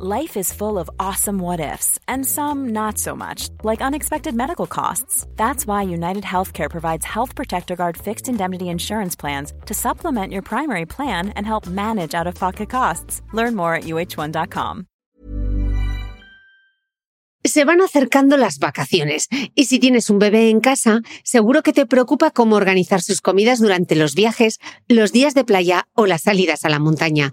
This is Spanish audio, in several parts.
Life is full of awesome what ifs, and some not so much, like unexpected medical costs. That's why United Healthcare provides Health Protector Guard fixed indemnity insurance plans to supplement your primary plan and help manage out of pocket costs. Learn more at uh1.com. Se van acercando las vacaciones, y si tienes un bebé en casa, seguro que te preocupa cómo organizar sus comidas durante los viajes, los días de playa o las salidas a la montaña.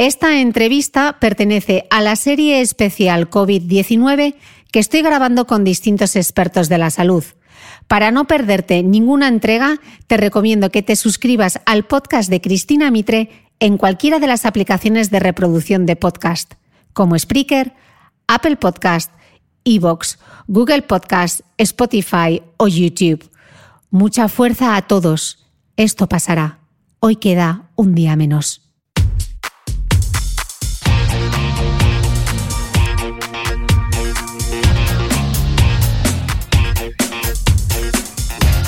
Esta entrevista pertenece a la serie especial COVID-19 que estoy grabando con distintos expertos de la salud. Para no perderte ninguna entrega, te recomiendo que te suscribas al podcast de Cristina Mitre en cualquiera de las aplicaciones de reproducción de podcast, como Spreaker, Apple Podcast, Evox, Google Podcast, Spotify o YouTube. Mucha fuerza a todos. Esto pasará. Hoy queda un día menos.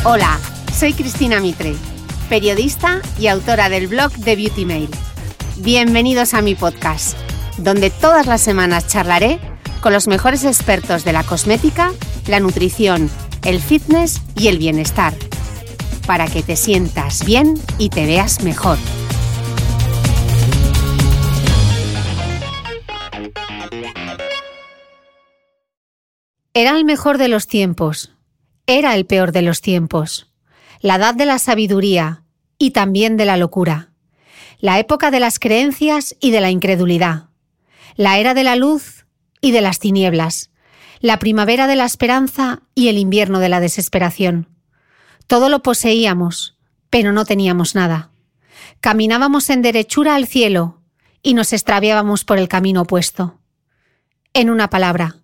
Hola, soy Cristina Mitre, periodista y autora del blog de Beauty Mail. Bienvenidos a mi podcast, donde todas las semanas charlaré con los mejores expertos de la cosmética, la nutrición, el fitness y el bienestar, para que te sientas bien y te veas mejor. Era el mejor de los tiempos era el peor de los tiempos, la edad de la sabiduría y también de la locura, la época de las creencias y de la incredulidad, la era de la luz y de las tinieblas, la primavera de la esperanza y el invierno de la desesperación. Todo lo poseíamos, pero no teníamos nada. Caminábamos en derechura al cielo y nos extraviábamos por el camino opuesto. En una palabra,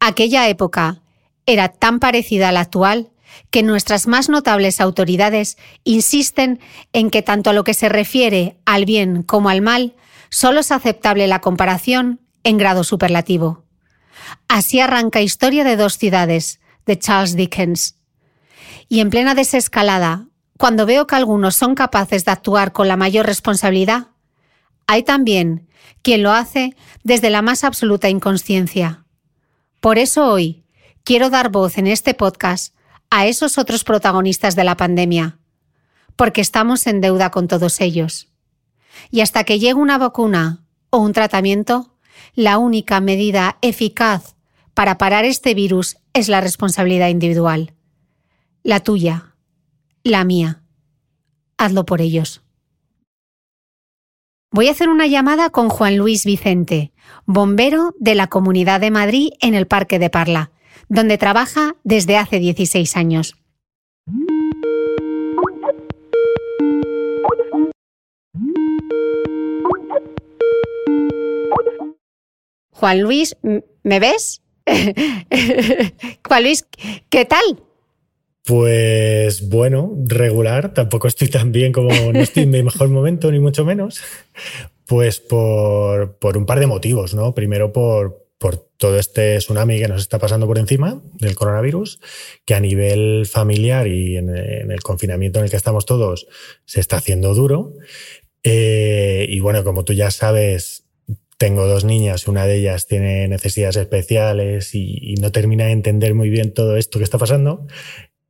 aquella época era tan parecida a la actual que nuestras más notables autoridades insisten en que tanto a lo que se refiere al bien como al mal, solo es aceptable la comparación en grado superlativo. Así arranca Historia de dos ciudades, de Charles Dickens. Y en plena desescalada, cuando veo que algunos son capaces de actuar con la mayor responsabilidad, hay también quien lo hace desde la más absoluta inconsciencia. Por eso hoy, quiero dar voz en este podcast a esos otros protagonistas de la pandemia, porque estamos en deuda con todos ellos. Y hasta que llegue una vacuna o un tratamiento, la única medida eficaz para parar este virus es la responsabilidad individual. La tuya, la mía. Hazlo por ellos. Voy a hacer una llamada con Juan Luis Vicente, bombero de la Comunidad de Madrid en el Parque de Parla donde trabaja desde hace 16 años. Juan Luis, ¿me ves? Juan Luis, ¿qué tal? Pues bueno, regular, tampoco estoy tan bien como no estoy en mi mejor momento, ni mucho menos. Pues por, por un par de motivos, ¿no? Primero por, por todo este tsunami que nos está pasando por encima del coronavirus, que a nivel familiar y en, el confinamiento en el que estamos todos se está haciendo duro. Eh, y bueno, como tú ya sabes, tengo dos niñas, una de ellas tiene necesidades especiales y, no termina de entender muy bien todo esto que está pasando.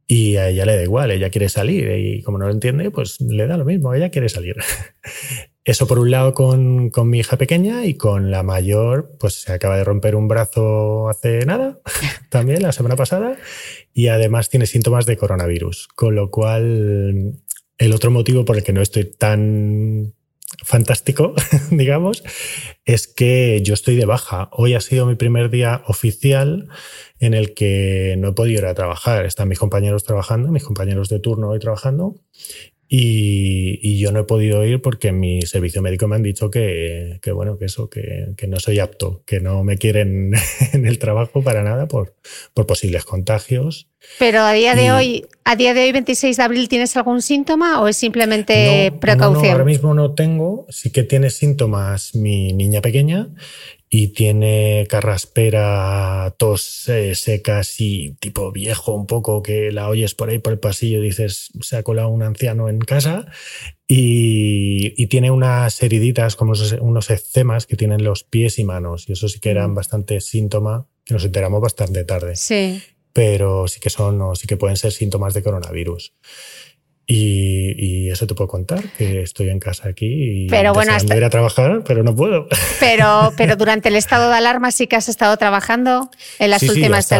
Y a ella le da igual, ella quiere salir y como no lo entiende, pues le da lo mismo, ella quiere salir. Eso por un lado con, con, mi hija pequeña y con la mayor, pues se acaba de romper un brazo hace nada, también la semana pasada, y además tiene síntomas de coronavirus, con lo cual el otro motivo por el que no estoy tan fantástico, digamos, es que yo estoy de baja. Hoy ha sido mi primer día oficial en el que no he podido ir a trabajar. Están mis compañeros trabajando, mis compañeros de turno hoy trabajando, y, yo no he podido ir porque en mi servicio médico me han dicho que, bueno, que eso, que, no soy apto, que no me quieren en el trabajo para nada por, por posibles contagios. Pero a día de hoy, a día de hoy, 26 de abril, ¿tienes algún síntoma o es simplemente precaución? No, ahora mismo no tengo. Sí que tiene síntomas mi niña pequeña y tiene carraspera, tos eh, seca así, tipo viejo un poco, que la oyes por ahí por el pasillo y dices, se ha colado un anciano en casa. Y, tiene unas heriditas, como unos eczemas que tienen los pies y manos. Y eso sí que eran mm. bastante síntoma, que nos enteramos bastante tarde. Sí. Pero sí que son, sí que pueden ser síntomas de coronavirus. Y, eso te puedo contar, que estoy en casa aquí y pero bueno, hasta... ir a trabajar, pero no puedo. Pero, pero durante el estado de alarma sí que has estado trabajando en las últimas...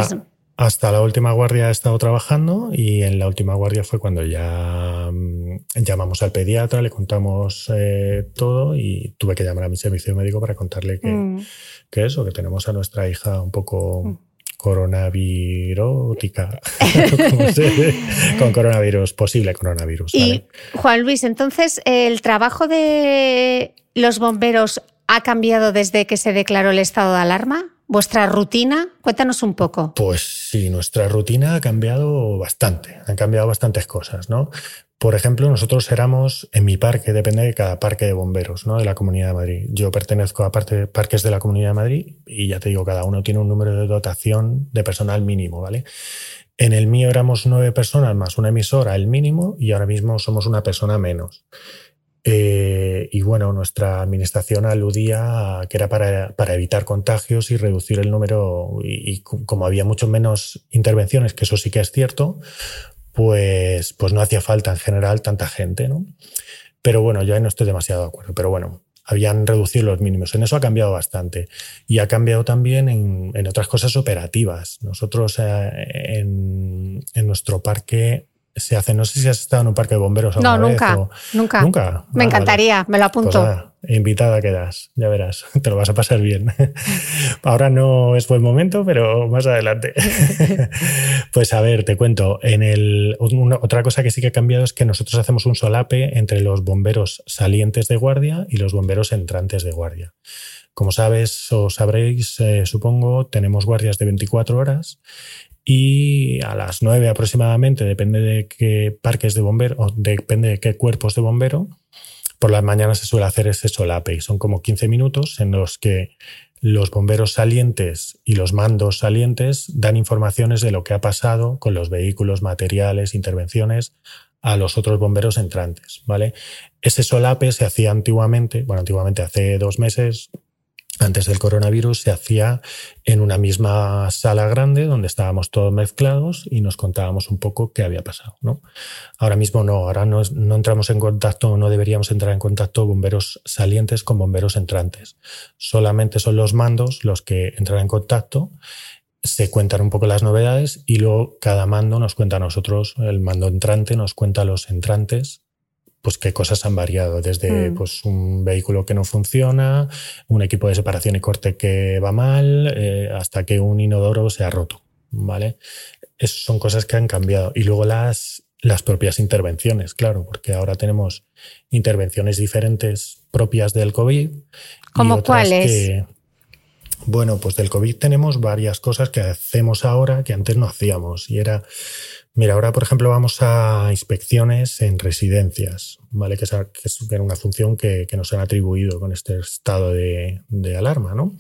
hasta, la última guardia he estado trabajando y en la última guardia fue cuando ya mm, llamamos al pediatra, le contamos eh, todo y tuve que llamar a mi servicio médico para contarle que, mm. que eso, que tenemos a nuestra hija un poco... Mm coronavirótica, con coronavirus, posible coronavirus. Y Juan Luis, entonces, ¿el trabajo de los bomberos ha cambiado desde que se declaró el estado de alarma? ¿Vuestra rutina? Cuéntanos un poco. Pues sí, nuestra rutina ha cambiado bastante, han cambiado bastantes cosas, ¿no? Por ejemplo, nosotros éramos, en mi parque, depende de cada parque de bomberos, ¿no? De la Comunidad de Madrid. Yo pertenezco a parte, parques de la Comunidad de Madrid y ya te digo, cada uno tiene un número de dotación de personal mínimo, ¿vale? En el mío éramos nueve personas más una emisora, el mínimo, y ahora mismo somos una persona menos. Eh, y bueno, nuestra administración aludía a que era para, para evitar contagios y reducir el número, y, y, como había mucho menos intervenciones, que eso sí que es cierto, pues, pues no hacía falta en general tanta gente, ¿no? Pero bueno, yo ahí no estoy demasiado de acuerdo, pero bueno, habían reducido los mínimos. En eso ha cambiado bastante. Y ha cambiado también en, en otras cosas operativas. Nosotros eh, en, en, nuestro parque se hace. No sé si has estado en un parque de bomberos No, nunca, nunca. Nunca. Me ah, encantaría, me lo apunto. Pues invitada quedas, ya verás, te lo vas a pasar bien. Ahora no es buen momento, pero más adelante. pues a ver, te cuento. En el, otra cosa que sí que ha cambiado es que nosotros hacemos un solape entre los bomberos salientes de guardia y los bomberos entrantes de guardia. Como sabes o sabréis, eh, supongo, tenemos guardias de 24 horas y a las 9 aproximadamente, depende de qué parques de bombero, o depende de qué cuerpos de bombero, por las mañanas se suele hacer ese solape y son como 15 minutos en los que los bomberos salientes y los mandos salientes dan informaciones de lo que ha pasado con los vehículos, materiales, intervenciones a los otros bomberos entrantes, ¿vale? Ese solape se hacía antiguamente, bueno, antiguamente hace dos meses, antes del coronavirus se hacía en una misma sala grande donde estábamos todos mezclados y nos contábamos un poco qué había pasado. ¿no? Ahora mismo no, ahora no, no entramos en contacto, no deberíamos entrar en contacto bomberos salientes con bomberos entrantes. Solamente son los mandos los que entran en contacto se cuentan un poco las novedades y luego cada mando nos cuenta a nosotros, el mando entrante nos cuenta a los entrantes pues qué cosas han variado, desde mm. pues, un vehículo que no funciona, un equipo de separación y corte que va mal, eh, hasta que un inodoro se ha roto, ¿vale? Esas son cosas que han cambiado. Y luego las, las propias intervenciones, claro, porque ahora tenemos intervenciones diferentes propias del COVID. ¿Cómo cuáles? bueno, pues del COVID tenemos varias cosas que hacemos ahora que antes no hacíamos. Y era Mira, ahora por ejemplo vamos a inspecciones en residencias, ¿vale? Que es, una función que, nos han atribuido con este estado de, alarma, ¿no?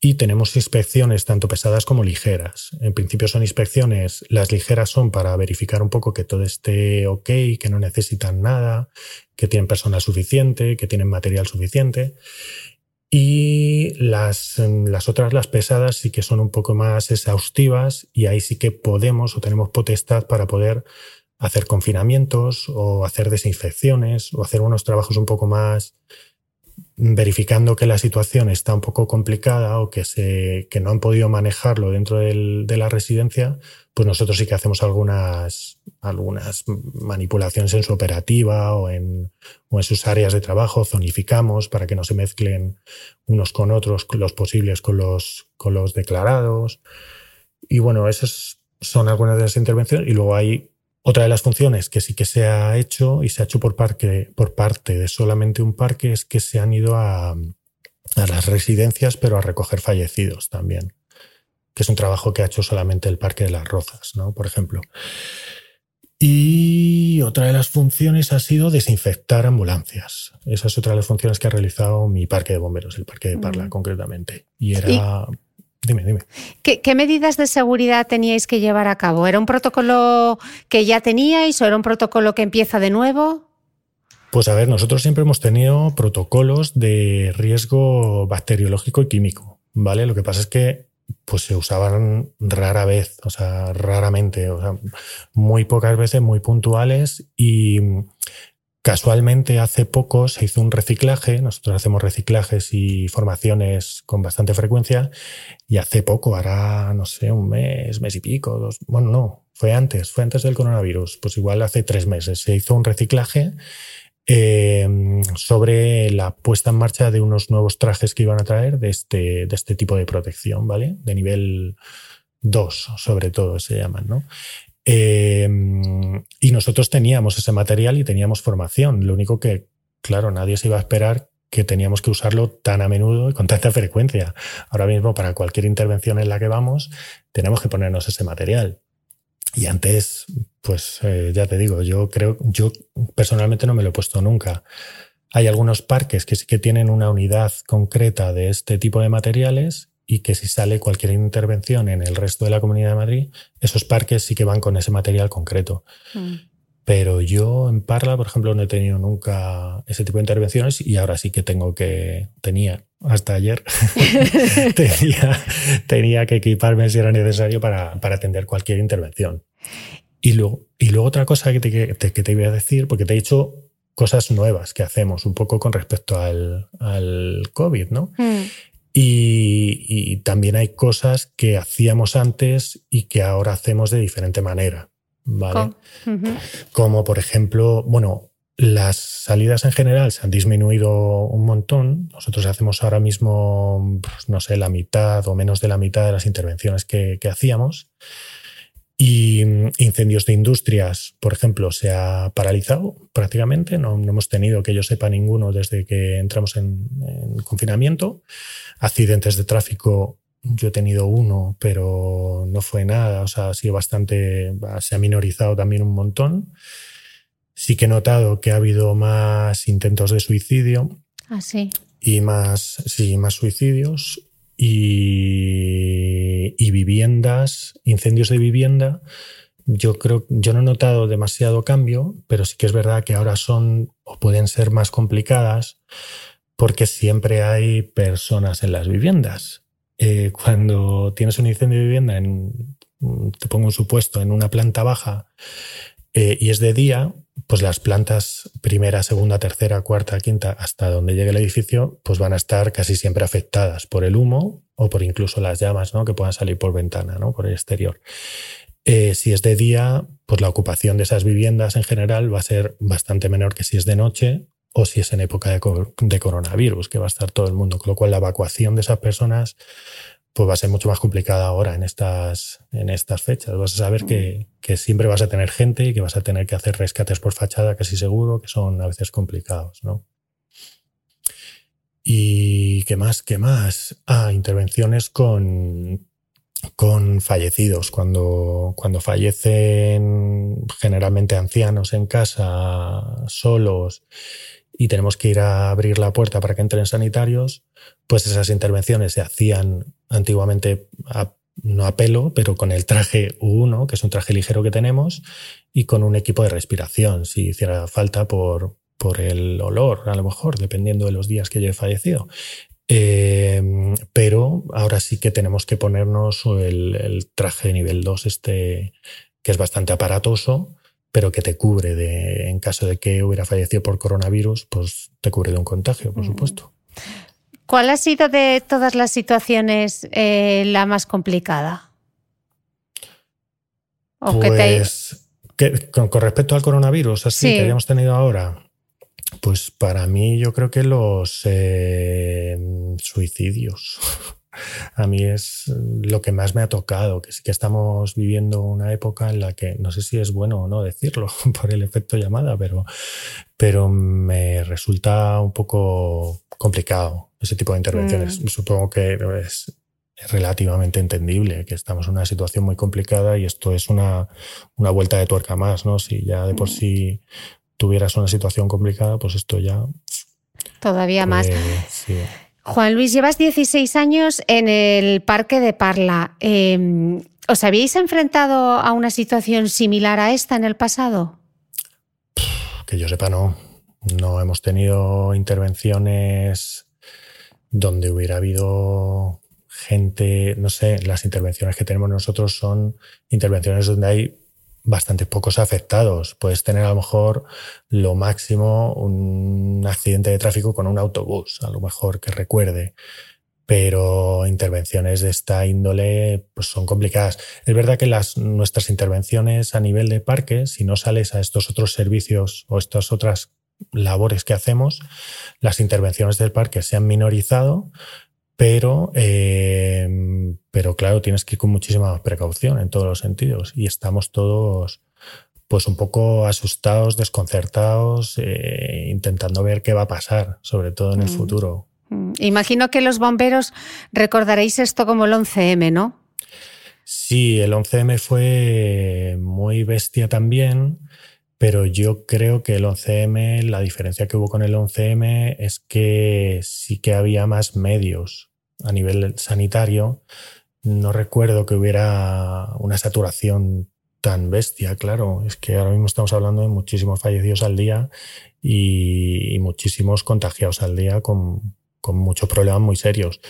Y tenemos inspecciones tanto pesadas como ligeras. En principio son inspecciones, las ligeras son para verificar un poco que todo esté ok, que no necesitan nada, que tienen personal suficiente, que tienen material suficiente. Y las, las otras, las pesadas, sí que son un poco más exhaustivas y ahí sí que podemos o tenemos potestad para poder hacer confinamientos o hacer desinfecciones o hacer unos trabajos un poco más verificando que la situación está un poco complicada o que, se, que no han podido manejarlo dentro del, de la residencia, pues nosotros sí que hacemos algunas, algunas manipulaciones en su operativa o en, o en sus áreas de trabajo, zonificamos para que no se mezclen unos con otros, los posibles con los, con los declarados. Y bueno, esas son algunas de las intervenciones. Y luego hay otra de las funciones que sí que se ha hecho y se ha hecho por, parque, por parte de solamente un parque es que se han ido a, a las residencias, pero a recoger fallecidos también, que es un trabajo que ha hecho solamente el Parque de las Rozas, ¿no? por ejemplo. Y otra de las funciones ha sido desinfectar ambulancias. Esa es otra de las funciones que ha realizado mi parque de bomberos, el parque de Parla concretamente. Y era Dime, dime. ¿Qué, medidas de seguridad teníais que llevar a cabo? ¿Era un protocolo que ya teníais o era un protocolo que empieza de nuevo? Pues a ver, nosotros siempre hemos tenido protocolos de riesgo bacteriológico y químico, ¿vale? Lo que pasa es que pues se usaban rara vez, o sea, raramente, o sea, muy pocas veces, muy puntuales y Casualmente hace poco se hizo un reciclaje, nosotros hacemos reciclajes y formaciones con bastante frecuencia y hace poco, hará, no sé, un mes, mes y pico, dos, bueno, no, fue antes, fue antes del coronavirus, pues igual hace tres meses se hizo un reciclaje em, sobre la puesta en marcha de unos nuevos trajes que iban a traer de este, de este tipo de protección, ¿vale? De nivel 2, sobre todo se llaman, ¿no? Em, y nosotros teníamos ese material y teníamos formación. Lo único que, claro, nadie se iba a esperar que teníamos que usarlo tan a menudo y con tanta frecuencia. Ahora mismo, para cualquier intervención en la que vamos, tenemos que ponernos ese material. Y antes, pues eh, ya te digo, yo creo, yo personalmente no me lo he puesto nunca. Hay algunos parques que sí que tienen una unidad concreta de este tipo de materiales y que si sale cualquier intervención en el resto de la Comunidad de Madrid, esos parques sí que van con ese material concreto. Mm. Pero yo en Parla, por ejemplo, no he tenido nunca ese tipo de intervenciones y ahora sí que tengo que, tenía, hasta ayer, tenía, tenía, que equiparme si era necesario para, para atender cualquier intervención. Y luego, y luego otra cosa que te, que te, iba a decir, porque te he dicho cosas nuevas que hacemos un poco con respecto al, al COVID, ¿no? Mm. Y, también hay cosas que hacíamos antes y que ahora hacemos de diferente manera. ¿vale? Como por ejemplo, bueno, las salidas en general se han disminuido un montón. Nosotros hacemos ahora mismo, pues, no sé, la mitad o menos de la mitad de las intervenciones que, que hacíamos. Y mm, incendios de industrias, por ejemplo, se ha paralizado prácticamente. No, hemos tenido que yo sepa ninguno desde que entramos en, confinamiento. Accidentes de tráfico, yo he tenido uno, pero no fue nada. O sea, ha sido bastante, se ha minorizado también un montón. Sí que he notado que ha habido más intentos de suicidio. Ah, sí. Y más, sí, más suicidios y, viviendas, incendios de vivienda. Yo creo, yo no he notado demasiado cambio, pero sí que es verdad que ahora son o pueden ser más complicadas porque siempre hay personas en las viviendas. Eh, cuando tienes un incendio de vivienda, en, te pongo un supuesto, en una planta baja eh, y es de día, pues las plantas primera, segunda, tercera, cuarta, quinta, hasta donde llegue el edificio, pues van a estar casi siempre afectadas por el humo o por incluso las llamas, ¿no? Que puedan salir por ventana, ¿no? Por el exterior. Eh, si es de día, pues la ocupación de esas viviendas en general va a ser bastante menor que si es de noche o si es en época de, de coronavirus, que va a estar todo el mundo, con lo cual la evacuación de esas personas pues va a ser mucho más complicada ahora en estas, en estas fechas. Vas a saber que, siempre vas a tener gente y que vas a tener que hacer rescates por fachada casi seguro, que son a veces complicados, ¿no? Y qué más, qué más. Ah, intervenciones con, con fallecidos. Cuando, cuando fallecen generalmente ancianos en casa, solos, y tenemos que ir a abrir la puerta para que entren sanitarios, pues esas intervenciones se hacían antiguamente no a pelo, pero con el traje U1, que es un traje ligero que tenemos, y con un equipo de respiración, si hiciera falta por, por el olor, a lo mejor, dependiendo de los días que yo he fallecido. Eh, pero ahora sí que tenemos que ponernos el, el, traje de nivel 2, este, que es bastante aparatoso pero que te cubre de, en caso de que hubiera fallecido por coronavirus, pues te cubre de un contagio, por supuesto. ¿Cuál ha sido de todas las situaciones eh, la más complicada? pues, con, respecto al coronavirus, así que habíamos tenido ahora, pues para mí yo creo que los eh, suicidios. A mí es lo que más me ha tocado, que sí que estamos viviendo una época en la que no sé si es bueno o no decirlo por el efecto llamada, pero, pero me resulta un poco complicado ese tipo de intervenciones. Mm. Supongo que es, relativamente entendible, que estamos en una situación muy complicada y esto es una, una vuelta de tuerca más, ¿no? Si ya de por mm. sí tuvieras una situación complicada, pues esto ya... Todavía más. Juan Luis, llevas 16 años en el Parque de Parla. Em, ¿Os habíais enfrentado a una situación similar a esta en el pasado? Que yo sepa, no. No hemos tenido intervenciones donde hubiera habido gente, no sé, las intervenciones que tenemos nosotros son intervenciones donde hay bastante pocos afectados. Puedes tener a lo mejor lo máximo un accidente de tráfico con un autobús, a lo mejor que recuerde. Pero intervenciones de esta índole pues son complicadas. Es verdad que las, nuestras intervenciones a nivel de parque, si no sales a estos otros servicios o estas otras labores que hacemos, las intervenciones del parque se han minorizado, pero, eh, pero claro, tienes que ir con muchísima precaución en todos los sentidos y estamos todos pues un poco asustados, desconcertados, eh, intentando ver qué va a pasar, sobre todo en el mm. futuro. Mm. Imagino que los bomberos recordaréis esto como el 11M, ¿no? Sí, el 11M fue muy bestia también, pero yo creo que el 11M, la diferencia que hubo con el 11M es que sí que había más medios a nivel sanitario, no recuerdo que hubiera una saturación tan bestia, claro. Es que ahora mismo estamos hablando de muchísimos fallecidos al día y, muchísimos contagiados al día con, muchos problemas muy serios.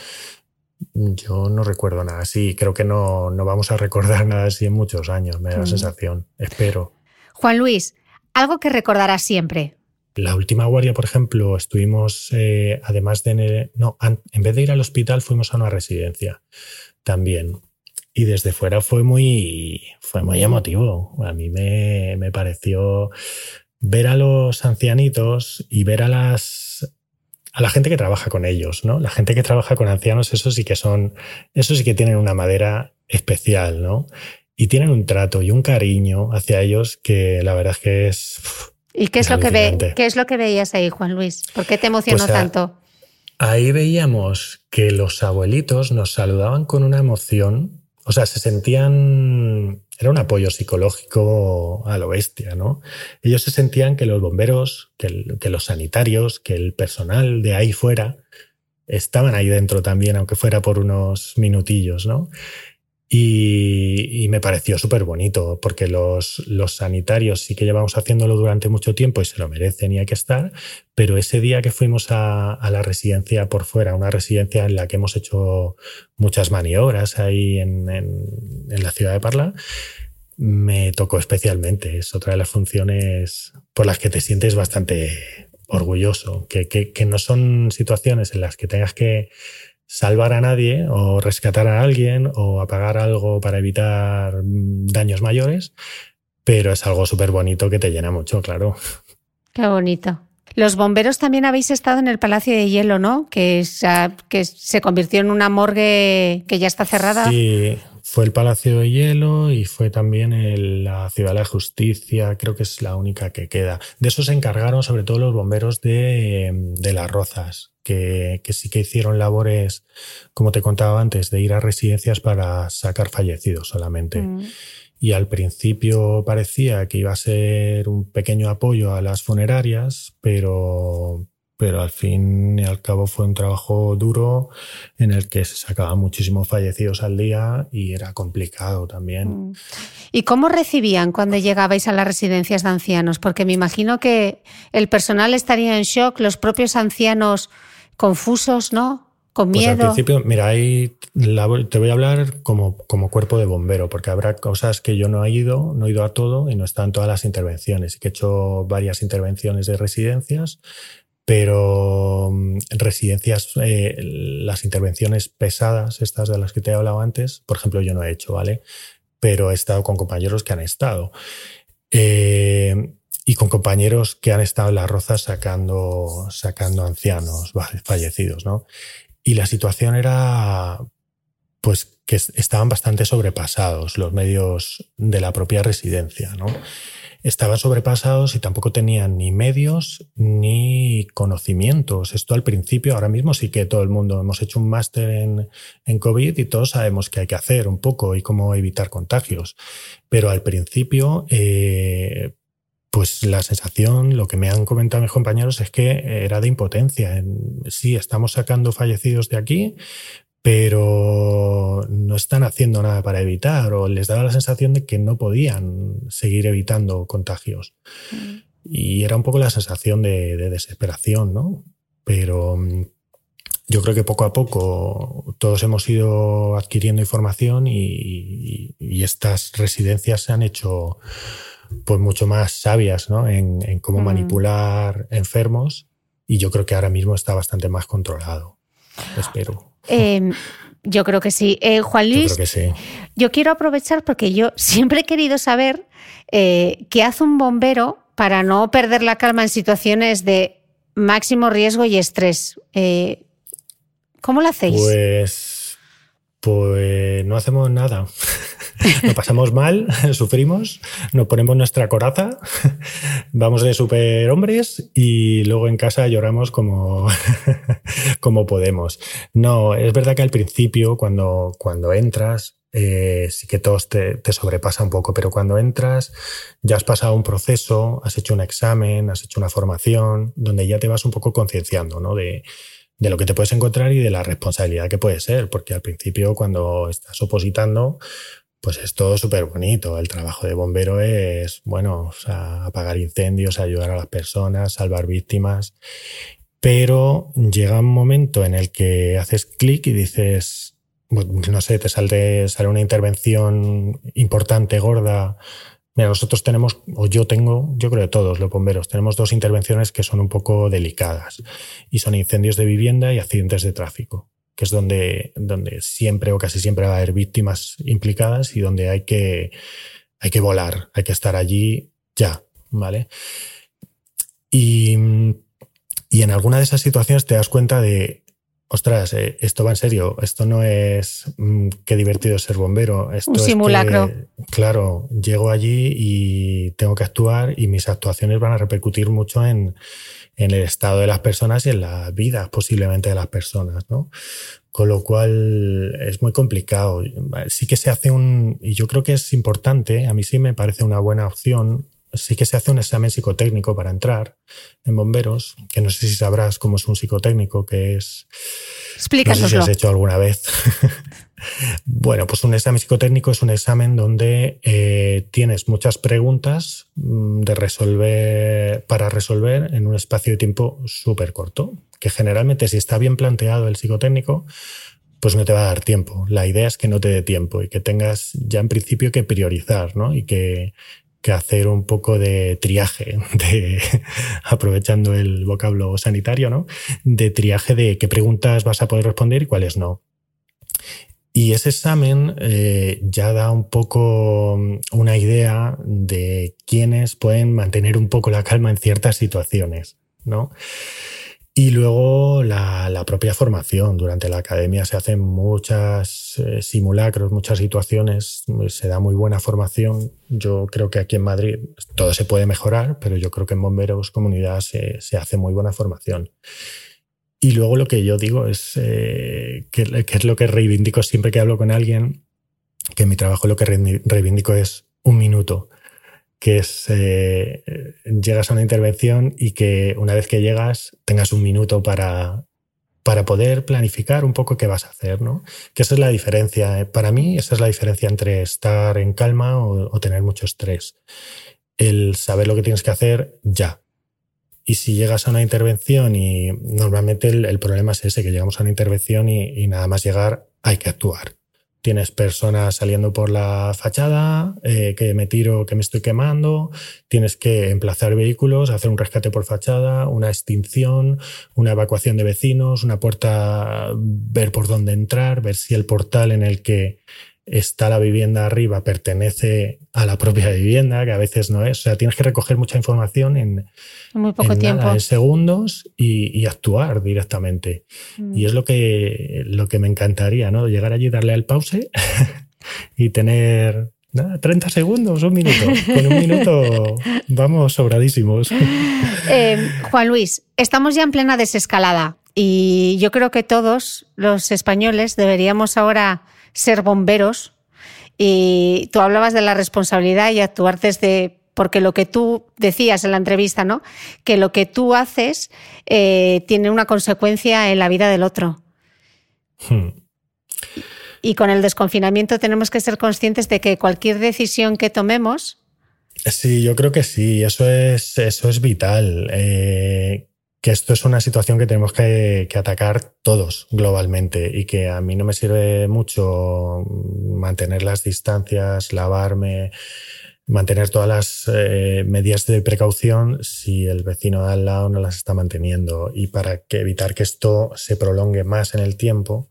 Yo no recuerdo nada así, creo que no, no vamos a recordar nada así en muchos años, me da la mm. sensación, espero. Juan Luis, algo que recordarás siempre, la última guardia, por ejemplo, estuvimos, eh, además de... No, en vez de ir al hospital, fuimos a una residencia también. Y desde fuera fue muy, fue muy emotivo. A mí me, me pareció ver a los ancianitos y ver a las a la gente que trabaja con ellos, ¿no? La gente que trabaja con ancianos, eso sí que son, eso sí que tienen una madera especial, ¿no? Y tienen un trato y un cariño hacia ellos que la verdad es que es ¿Y qué es, lo que ve, qué es lo que veías ahí, Juan Luis? ¿Por qué te emocionó pues, tanto? Ahí veíamos que los abuelitos nos saludaban con una emoción, o sea, se sentían, era un apoyo psicológico a lo bestia, ¿no? Ellos se sentían que los bomberos, que, que los sanitarios, que el personal de ahí fuera, estaban ahí dentro también, aunque fuera por unos minutillos, ¿no? Y, me pareció súper bonito, porque los, los, sanitarios sí que llevamos haciéndolo durante mucho tiempo y se lo merecen y hay que estar, pero ese día que fuimos a, a la residencia por fuera, una residencia en la que hemos hecho muchas maniobras ahí en, en, la ciudad de Parla, me tocó especialmente. Es otra de las funciones por las que te sientes bastante orgulloso, que, que no son situaciones en las que tengas que salvar a nadie o rescatar a alguien o apagar algo para evitar mm, daños mayores, pero es algo súper bonito que te llena mucho, claro. Qué bonito. Los bomberos también habéis estado en el Palacio de Hielo, ¿no? Que, que se convirtió en una morgue que ya está cerrada. Sí, fue el Palacio de Hielo y fue también la Ciudad de la Justicia, creo que es la única que queda. De eso se encargaron sobre todo los bomberos de, de Las Rozas, que, sí que hicieron labores, como te contaba antes, de ir a residencias para sacar fallecidos solamente. Mm. Y al principio parecía que iba a ser un pequeño apoyo a las funerarias, pero, pero al fin y al cabo fue un trabajo duro en el que se sacaban muchísimos fallecidos al día y era complicado también. Mm. ¿Y cómo recibían cuando llegabais a las residencias de ancianos? Porque me imagino que el personal estaría en shock, los propios ancianos confusos, ¿no? con Pues miedo. al principio, mira, ahí la- te voy a hablar como, como cuerpo de bombero, porque habrá cosas que yo no he ido, no he ido a todo y no están todas las intervenciones. Y que he hecho varias intervenciones de residencias, pero mm, residencias, eh, las intervenciones pesadas, estas de las que te he hablado antes, por ejemplo, yo no he hecho, ¿vale? Pero he estado con compañeros que han estado. Eh, y con compañeros que han estado en la roza sacando, sacando ancianos fallecidos, ¿no? Y la situación era, pues, que es- estaban bastante sobrepasados los medios de la propia residencia, ¿no? Estaban sobrepasados y tampoco tenían ni medios ni conocimientos. Esto al principio, ahora mismo sí que todo el mundo hemos hecho un máster en, en COVID y todos sabemos qué hay que hacer un poco y cómo evitar contagios. Pero al principio, eh, pues la sensación, lo que me han comentado mis compañeros es que era de impotencia. En- Sí, estamos sacando fallecidos de aquí, pero no están haciendo nada para evitar o les daba la sensación de que no podían seguir evitando contagios. Y era un poco la sensación de, de desesperación, ¿no? Pero mm, yo creo que poco a poco todos hemos ido adquiriendo información y, y- y estas residencias se han hecho pues mucho más sabias ¿no? en, en cómo Mm. manipular enfermos y yo creo que ahora mismo está bastante más controlado. Espero. Eh, yo creo que sí. Eh, Juan Yo Luis, creo que sí. Yo quiero aprovechar porque yo siempre he querido saber eh, qué hace un bombero para no perder la calma en situaciones de máximo riesgo y estrés. Eh, ¿Cómo lo hacéis? Pues, pues no hacemos nada. Lo pasamos mal, sufrimos, nos ponemos nuestra coraza, vamos de superhombres y luego en casa lloramos como, como podemos. No, es verdad que al principio, cuando, cuando entras, eh, sí que todo te, te sobrepasa un poco, pero cuando entras ya has pasado un proceso, has hecho un examen, has hecho una formación, donde ya te vas un poco concienciando, ¿no? De, de lo que te puedes encontrar y de la responsabilidad que puede ser, porque al principio cuando estás opositando, pues es todo súper bonito. El trabajo de bombero es, bueno, apagar incendios, ayudar a las personas, salvar víctimas, pero llega un momento en el que haces clic y dices, no sé, te sale, sale una intervención importante, gorda. Mira, nosotros tenemos, o yo tengo, yo creo que todos los bomberos, tenemos dos intervenciones que son un poco delicadas y son incendios de vivienda y accidentes de tráfico, que es donde, donde siempre o casi siempre va a haber víctimas implicadas y donde hay que, hay que volar, hay que estar allí ya, ¿vale? Y, y en alguna de esas situaciones te das cuenta de, ostras, eh, esto va en serio, esto no es mm, qué divertido es ser bombero, esto Un es que, simulacro. claro, llego allí y tengo que actuar y mis actuaciones van a repercutir mucho en, en el estado de las personas y en la vida posiblemente de las personas, ¿no? Con lo cual es muy complicado. Sí que se hace un, y yo creo que es importante, a mí sí me parece una buena opción, sí que se hace un examen psicotécnico para entrar en bomberos, que no sé si sabrás cómo es un psicotécnico, que es... No sé si Explícanoslo. has hecho alguna vez. bueno, pues un examen psicotécnico es un examen donde eh, tienes muchas preguntas mm, de resolver para resolver en un espacio de tiempo súper corto, que generalmente si está bien planteado el psicotécnico, pues no te va a dar tiempo. La idea es que no te dé tiempo y que tengas ya en principio que priorizar, ¿no? Y que, que hacer un poco de triaje, aprovechando el vocablo sanitario, ¿no? De triaje de qué preguntas vas a poder responder y cuáles no. Y ese examen eh, ya da un poco una idea de quiénes pueden mantener un poco la calma en ciertas situaciones, ¿no? Y luego la, propia formación. Durante la academia se hacen muchas eh, simulacros, muchas situaciones, se da muy buena formación. Yo creo que aquí en Madrid todo se puede mejorar, pero yo creo que en Bomberos Comunidad se hace muy buena formación. Y luego lo que yo digo es eh, que, es lo que reivindico siempre que hablo con alguien, que en mi trabajo lo que reivindico es un minuto, que es eh, llegas a una intervención y que una vez que llegas tengas un minuto para, para poder planificar un poco qué vas a hacer, ¿no? Que esa es la diferencia. Para mí esa es la diferencia entre estar en calma o, o tener mucho estrés. El saber lo que tienes que hacer ya y si llegas a una intervención y normalmente el, problema es ese, que llegamos a una intervención y nada más llegar hay que actuar. Tienes personas saliendo por la fachada, eh, que me tiro, que me estoy quemando, tienes que emplazar vehículos, hacer un rescate por fachada, una extinción, una evacuación de vecinos, una puerta, ver por dónde entrar, ver si el portal en el que está la vivienda arriba pertenece a la propia vivienda, que a veces no es. O sea, tienes que recoger mucha información en muy poco tiempo. en segundos y, actuar directamente. Mm. Y es lo que, lo que me encantaría, ¿no? Llegar allí, darle al pause y tener 30 segundos, un minuto. Con un minuto vamos sobradísimos. Eh, Juan Luis, estamos ya en plena desescalada y yo creo que todos los españoles deberíamos ahora ser bomberos y tú hablabas de la responsabilidad y actuar desde porque lo que tú decías en la entrevista, ¿no? Que lo que tú haces eh, tiene una consecuencia en la vida del otro. Hmm. Y con el desconfinamiento tenemos que ser conscientes de que cualquier decisión que tomemos. Sí, yo creo que sí, eso es, eso es vital. Eh, que esto es una situación que tenemos que, atacar todos globalmente y que a mí no me sirve mucho mantener las distancias, lavarme, mantener todas las eh, medidas de precaución si el vecino de al lado no las está manteniendo. Y para que evitar que esto se prolongue más en el tiempo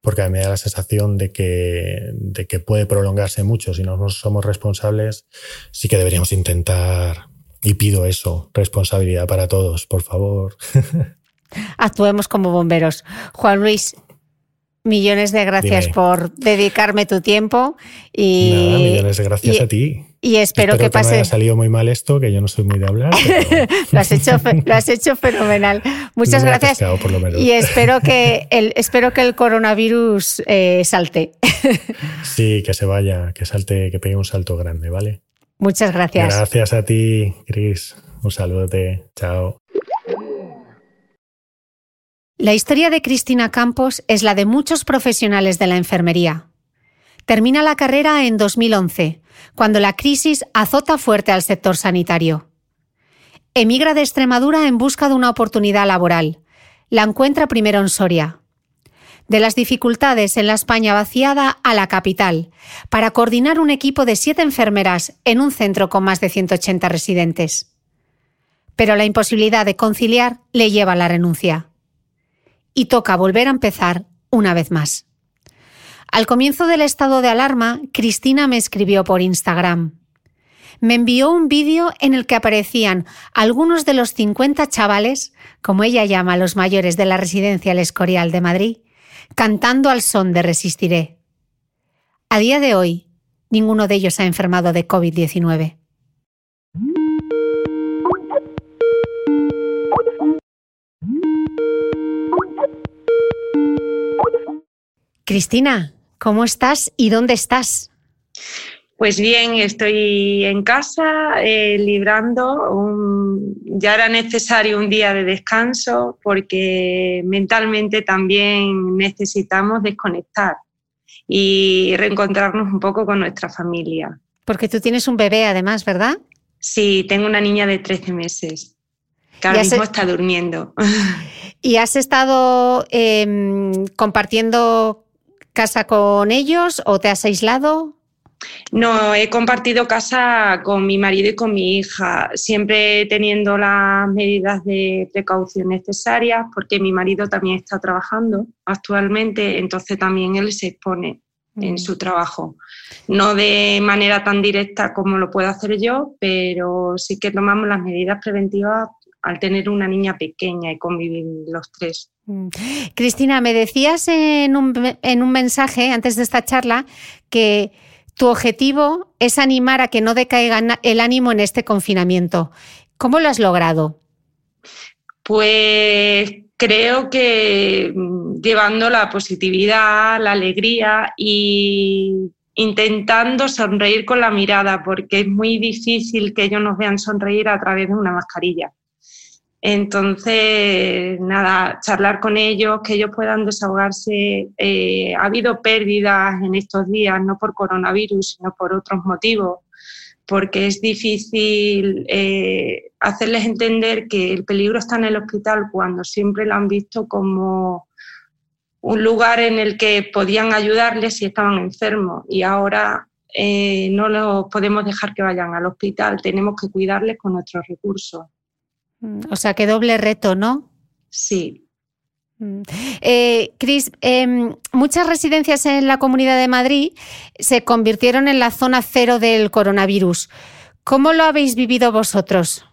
porque me da la sensación de que, de que puede prolongarse mucho. Si no somos responsables, sí que deberíamos intentar y pido eso, responsabilidad para todos, por favor. Actuemos como bomberos. Juan Luis, millones de gracias por dedicarme tu tiempo y Nada, millones de gracias a ti. Y espero, que, pase. No haya salido muy mal esto, que yo no soy muy de hablar. lo, has hecho, lo has hecho fenomenal. Muchas gracias. Y espero que el, espero que el coronavirus eh, salte. sí, que se vaya, que salte, que pegue un salto grande, ¿vale? Muchas gracias. Gracias a ti, Cris. Un saludote. Chao. La historia de Cristina Campos es la de muchos profesionales de la enfermería. Termina la carrera en 2011, cuando la crisis azota fuerte al sector sanitario. Emigra de Extremadura en busca de una oportunidad laboral. La encuentra primero en Soria de las dificultades en la España vaciada a la capital, para coordinar un equipo de siete enfermeras en un centro con más de 180 residentes. Pero la imposibilidad de conciliar le lleva a la renuncia. Y toca volver a empezar una vez más. Al comienzo del estado de alarma, Cristina me escribió por Instagram. Me envió un vídeo en el que aparecían algunos de los 50 chavales, como ella llama a los mayores de la residencia El Escorial de Madrid, cantando al son de Resistiré. A día de hoy, ninguno de ellos ha enfermado de COVID-19. Cristina, ¿cómo estás y dónde estás? Pues bien, estoy en casa eh, librando. ya era necesario un día de descanso porque mentalmente también necesitamos desconectar y reencontrarnos un poco con nuestra familia. Porque tú tienes un bebé además, ¿verdad? Sí, tengo una niña de 13 meses que ahora mismo está durmiendo. ¿Y has estado em, compartiendo casa con ellos o te has aislado? No, he compartido casa con mi marido y con mi hija, siempre teniendo las medidas de precaución necesarias, porque mi marido también está trabajando actualmente, entonces también él se expone en mm. su trabajo. No de manera tan directa como lo puedo hacer yo, pero sí que tomamos las medidas preventivas al tener una niña pequeña y convivir los tres. Mm. Cristina, me decías en un, en un mensaje antes de esta charla que tu objetivo es animar a que no decaiga el ánimo en este confinamiento. ¿Cómo lo has logrado? Pues creo que mm, llevando la positividad, la alegría y intentando sonreír con la mirada, porque es muy difícil que ellos nos vean sonreír a través de una mascarilla. Entonces, nada, charlar con ellos, que ellos puedan desahogarse. Eh, ha habido pérdidas en estos días, no por coronavirus, sino por otros motivos. porque es difícil eh, hacerles entender que el peligro está en el hospital cuando siempre lo han visto como un lugar en el que podían ayudarles si estaban enfermos y ahora eh, no los podemos dejar que vayan al hospital, tenemos que cuidarles con nuestros recursos. Mm, o sea, qué doble reto, ¿no? Sí. Mm. Eh, Cris, em, muchas residencias en la Comunidad de Madrid se convirtieron en la zona cero del coronavirus. ¿Cómo lo habéis vivido vosotros?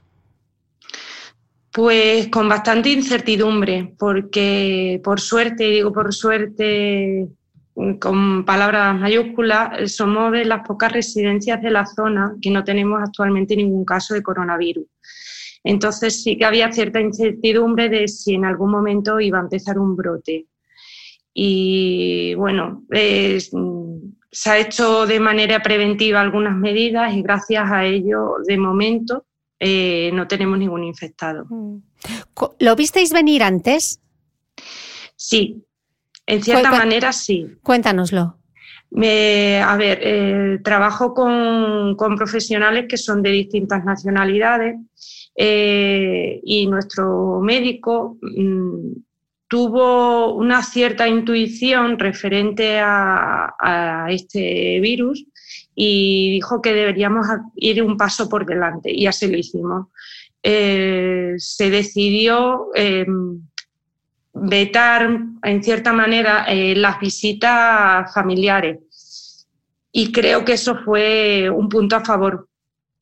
Pues con bastante incertidumbre, porque por suerte, digo por suerte con palabras mayúsculas, somos de las pocas residencias de la zona que no tenemos actualmente ningún caso de coronavirus. Entonces sí que había cierta incertidumbre de si en algún momento iba a empezar un brote. Y bueno, se ha hecho de manera preventiva algunas medidas y gracias a ello, de momento, eh, no tenemos ningún infectado. Mm. ¿Lo visteis venir antes? Sí, en cierta manera sí. Cuéntanoslo. a ver, eh, trabajo con, profesionales que son de distintas nacionalidades eh, y nuestro médico mm, tuvo una cierta intuición referente a este virus y dijo que deberíamos ir un paso por delante y así lo hicimos. Eh, se decidió eh, vetar, en cierta manera, eh, las visitas familiares y creo que eso fue un punto a favor,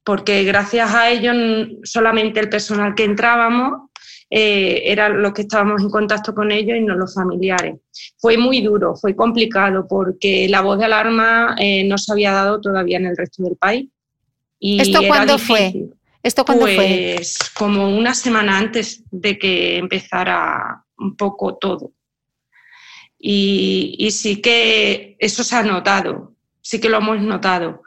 porque gracias a ello solamente el personal que entrábamos eh, era lo que estábamos en contacto con ellos y no los familiares. Fue muy duro, fue complicado porque la voz de alarma eh, no se había dado todavía en el resto del país. Y ¿Esto cuándo fue? ¿Esto cuándo fue? Pues como una semana antes de que empezara un poco todo. Y, y, sí que eso se ha notado, sí que lo hemos notado.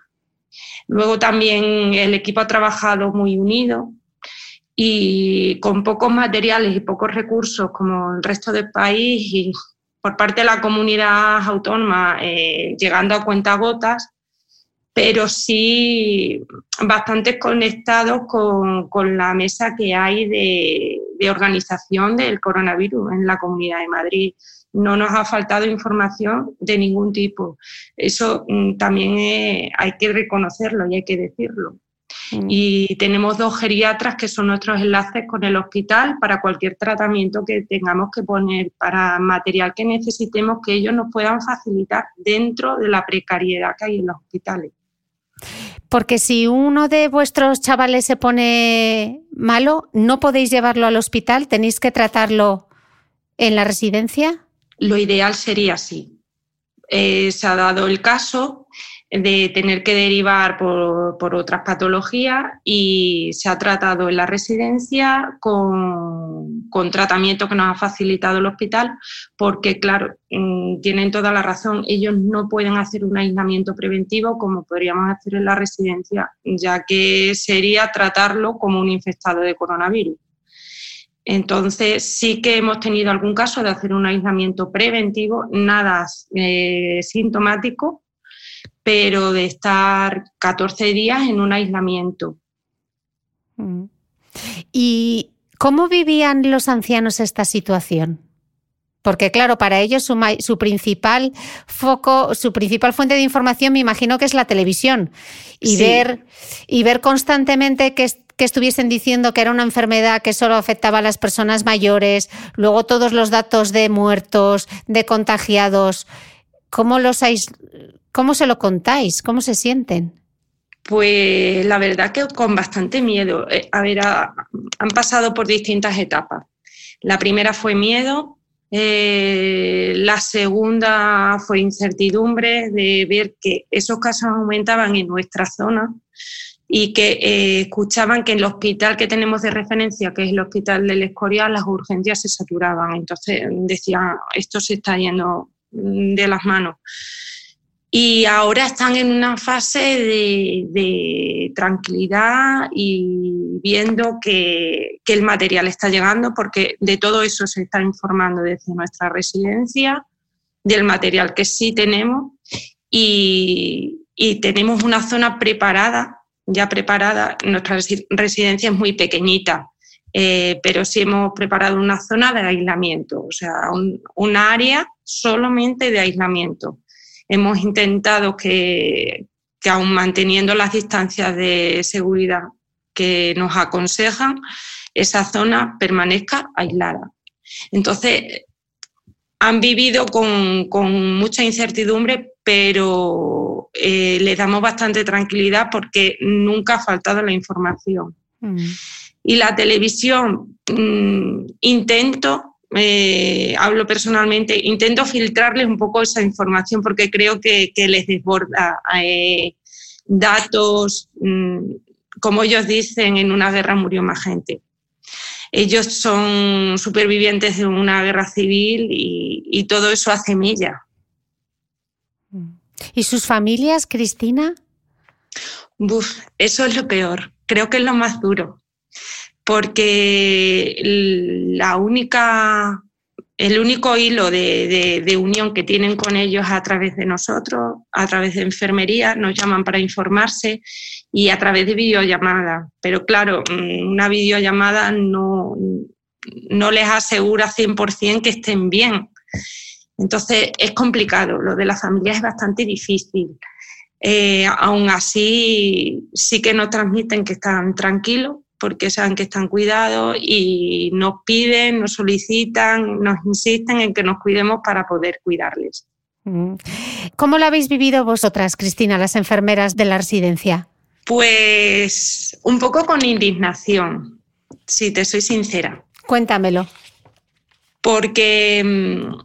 Luego también el equipo ha trabajado muy unido, y con pocos materiales y pocos recursos como el resto del país y por parte de la comunidad autónoma eh, llegando a cuentagotas, pero sí bastante conectados con, con la mesa que hay de, de, organización del coronavirus en la Comunidad de Madrid. No nos ha faltado información de ningún tipo. Eso mm, también hay que reconocerlo y hay que decirlo. Mm. Y tenemos dos geriatras que son nuestros enlaces con el hospital para cualquier tratamiento que tengamos que poner, para material que necesitemos que ellos nos puedan facilitar dentro de la precariedad que hay en los hospitales. Porque si uno de vuestros chavales se pone malo, ¿no podéis llevarlo al hospital? ¿Tenéis que tratarlo en la residencia? Lo ideal sería así. Eh, se ha dado el caso de tener que derivar por, otras patologías y se ha tratado en la residencia con, con, tratamiento que nos ha facilitado el hospital, porque claro, mm, tienen toda la razón, ellos no pueden hacer un aislamiento preventivo como podríamos hacer en la residencia, ya que sería tratarlo como un infectado de coronavirus. Entonces, sí que hemos tenido algún caso de hacer un aislamiento preventivo, nada eh, sintomático, pero de estar 14 días en un aislamiento. Mm. ¿Y cómo vivían los ancianos esta situación? Porque claro, para ellos su, principal foco, su principal fuente de información, me imagino que es la televisión. Y, ver, y ver constantemente que, que, estuviesen diciendo que era una enfermedad que solo afectaba a las personas mayores, luego todos los datos de muertos, de contagiados. ¿Cómo los, ¿Cómo se lo contáis? ¿Cómo se sienten? Pues la verdad que con bastante miedo. Eh, a ver, han pasado por distintas etapas. La primera fue miedo, eh, la segunda fue incertidumbre de ver que esos casos aumentaban en nuestra zona y que eh, escuchaban que en el hospital que tenemos de referencia, que es el hospital del Escorial, las urgencias se saturaban. Entonces decían, esto se está yendo de las manos y ahora están en una fase de, tranquilidad y viendo que, el material está llegando, porque de todo eso se está informando desde nuestra residencia, del material que sí tenemos y, tenemos una zona preparada ya preparada. Nuestra residencia es muy pequeñita, eh, pero sí hemos preparado una zona de aislamiento, o sea, un, área solamente de aislamiento. Hemos intentado que, que aún manteniendo las distancias de seguridad que nos aconsejan, esa zona permanezca aislada. Entonces, han vivido con, mucha incertidumbre, pero eh, les damos bastante tranquilidad porque nunca ha faltado la información. Mm. Y la televisión, mm, intento, eh, hablo personalmente, intento filtrarles un poco esa información porque creo que, les desborda eh, datos, mm, como ellos dicen, en una guerra murió más gente. Ellos son supervivientes de una guerra civil y, todo eso hace mella. ¿Y sus familias, Cristina? eso es lo peor. Creo que es lo más duro. Porque el único hilo de, unión que tienen con ellos a través de nosotros, a través de enfermería, nos llaman para informarse y a través de videollamada. Pero claro, mm, una videollamada no, no les asegura 100% que estén bien. Entonces es complicado, lo de la familia es bastante difícil. Eh, aún así, sí que nos transmiten que están tranquilos porque saben que están cuidados y nos piden, nos solicitan, nos insisten en que nos cuidemos para poder cuidarles. Mm. ¿Cómo lo habéis vivido vosotras, Cristina, las enfermeras de la residencia? Pues un poco con indignación, si te soy sincera. Cuéntamelo. Porque mm,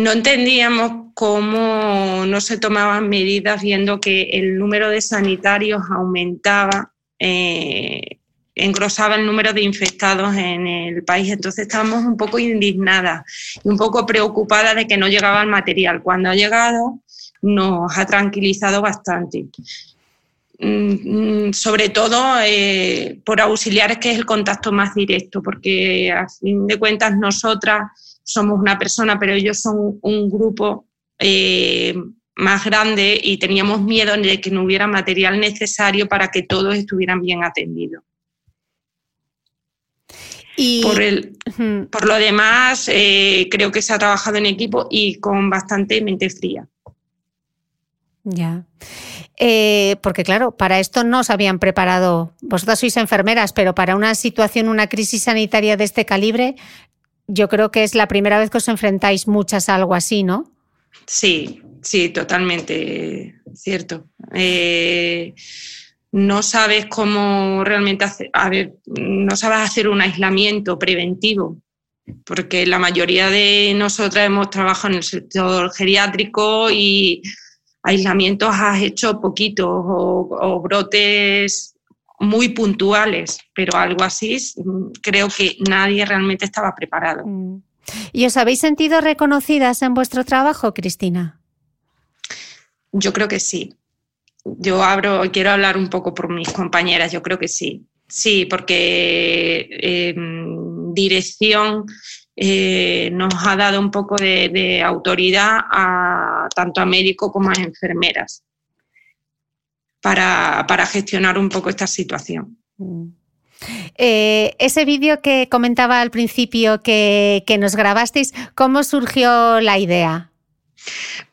no entendíamos cómo no se tomaban medidas viendo que el número de sanitarios aumentaba, eh, engrosaba el número de infectados en el país. Entonces estábamos un poco indignadas y un poco preocupadas de que no llegaba el material. Cuando ha llegado nos ha tranquilizado bastante. Mm, mm, sobre todo eh, por auxiliares, que es el contacto más directo, porque a fin de cuentas nosotras somos una persona, pero ellos son un grupo eh, más grande y teníamos miedo de que no hubiera material necesario para que todos estuvieran bien atendidos. Y... Por, el, por lo demás, eh, creo que se ha trabajado en equipo y con bastante mente fría. Ya. Eh, porque claro, para esto no os habían preparado, vosotras sois enfermeras, pero para una situación, una crisis sanitaria de este calibre, yo creo que es la primera vez que os enfrentáis muchas a algo así, ¿no? Sí, sí, totalmente cierto. Eh, no sabes cómo realmente hacer, a ver, no sabes hacer un aislamiento preventivo, porque la mayoría de nosotras hemos trabajado en el sector geriátrico y aislamientos has hecho poquitos o, brotes muy puntuales, pero algo así creo que nadie realmente estaba preparado. Mm. ¿Y os habéis sentido reconocidas en vuestro trabajo, Cristina? Yo creo que sí. Yo abro, quiero hablar un poco por mis compañeras, yo creo que sí. Sí, porque em, dirección eh, nos ha dado un poco de, autoridad a, tanto a médicos como a enfermeras para, gestionar un poco esta situación. Mm. Eh, ese vídeo que comentaba al principio que, que nos grabasteis, ¿cómo surgió la idea?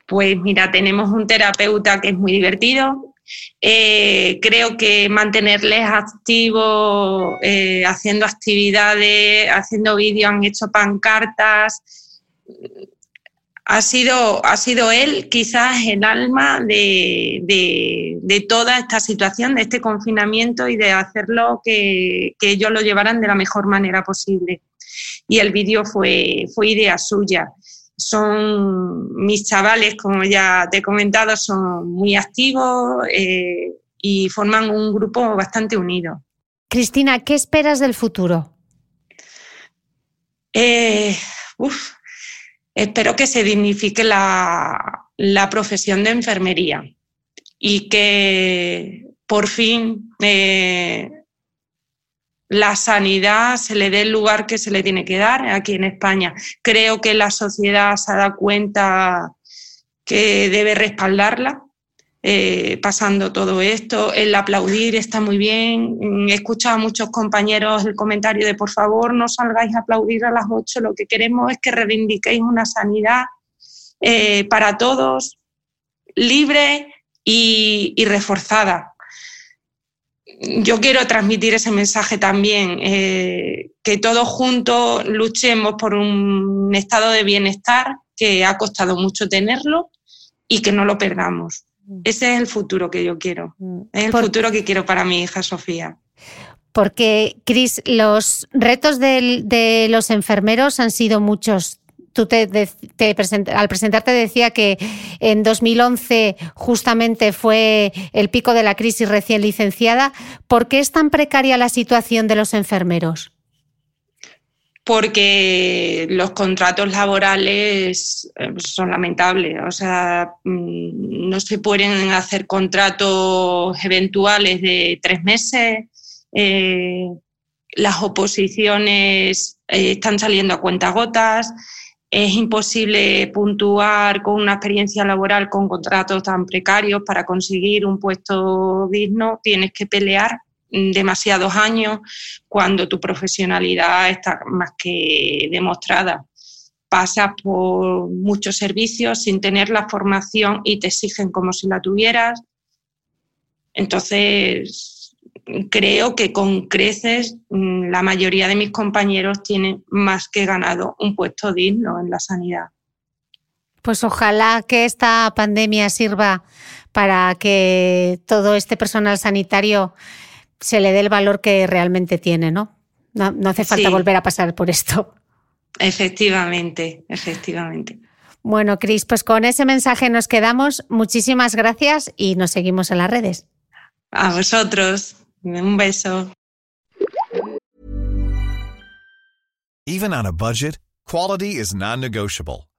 Pues mira, tenemos un terapeuta que es muy divertido, eh, creo que mantenerles activos, eh, haciendo actividades, haciendo vídeos, han hecho pancartas. Ha sido, ha sido él quizás el alma de, de, toda esta situación, de este confinamiento y de hacerlo que, que ellos lo llevaran de la mejor manera posible. Y el vídeo fue, fue idea suya son mis chavales, como ya te he comentado, son muy activos eh, y forman un grupo bastante unido. Cristina, ¿qué esperas del futuro? Eh, espero que se dignifique la, profesión de enfermería y que por fin eh, la sanidad se le dé el lugar que se le tiene que dar aquí en España. Creo que la sociedad se ha dado cuenta que debe respaldarla eh, pasando todo esto. El aplaudir está muy bien. He escuchado a muchos compañeros el comentario de por favor no salgáis a aplaudir a las 8. Lo que queremos es que reivindiquéis una sanidad eh, para todos, libre y, reforzada. Yo quiero transmitir ese mensaje también, eh, que todos juntos luchemos por un estado de bienestar que ha costado mucho tenerlo y que no lo perdamos. Mm. Ese es el futuro que yo quiero. Mm. Es el futuro que quiero para mi hija Sofía. Porque, Cris, los retos de, los enfermeros han sido muchos. Tú te, al presentarte decía que en 2011 justamente fue el pico de la crisis recién licenciada. ¿Por qué es tan precaria la situación de los enfermeros? Porque los contratos laborales eh, son lamentables. O sea, mm, no se pueden hacer contratos eventuales de tres meses. Eh, las oposiciones eh, están saliendo a cuentagotas. Es imposible puntuar con una experiencia laboral con contratos tan precarios para conseguir un puesto digno. Tienes que pelear demasiados años cuando tu profesionalidad está más que demostrada. Pasas por muchos servicios sin tener la formación y te exigen como si la tuvieras. Entonces, creo que con creces mm, la mayoría de mis compañeros tienen más que ganado un puesto digno en la sanidad. Pues ojalá que esta pandemia sirva para que todo este personal sanitario se le dé el valor que realmente tiene, ¿no? No, hace falta volver a pasar por esto. Efectivamente, efectivamente. Bueno, Cris, pues con ese mensaje nos quedamos. Muchísimas gracias y nos seguimos en las redes. A vosotros. Un beso. Even on a budget, quality is non-negotiable.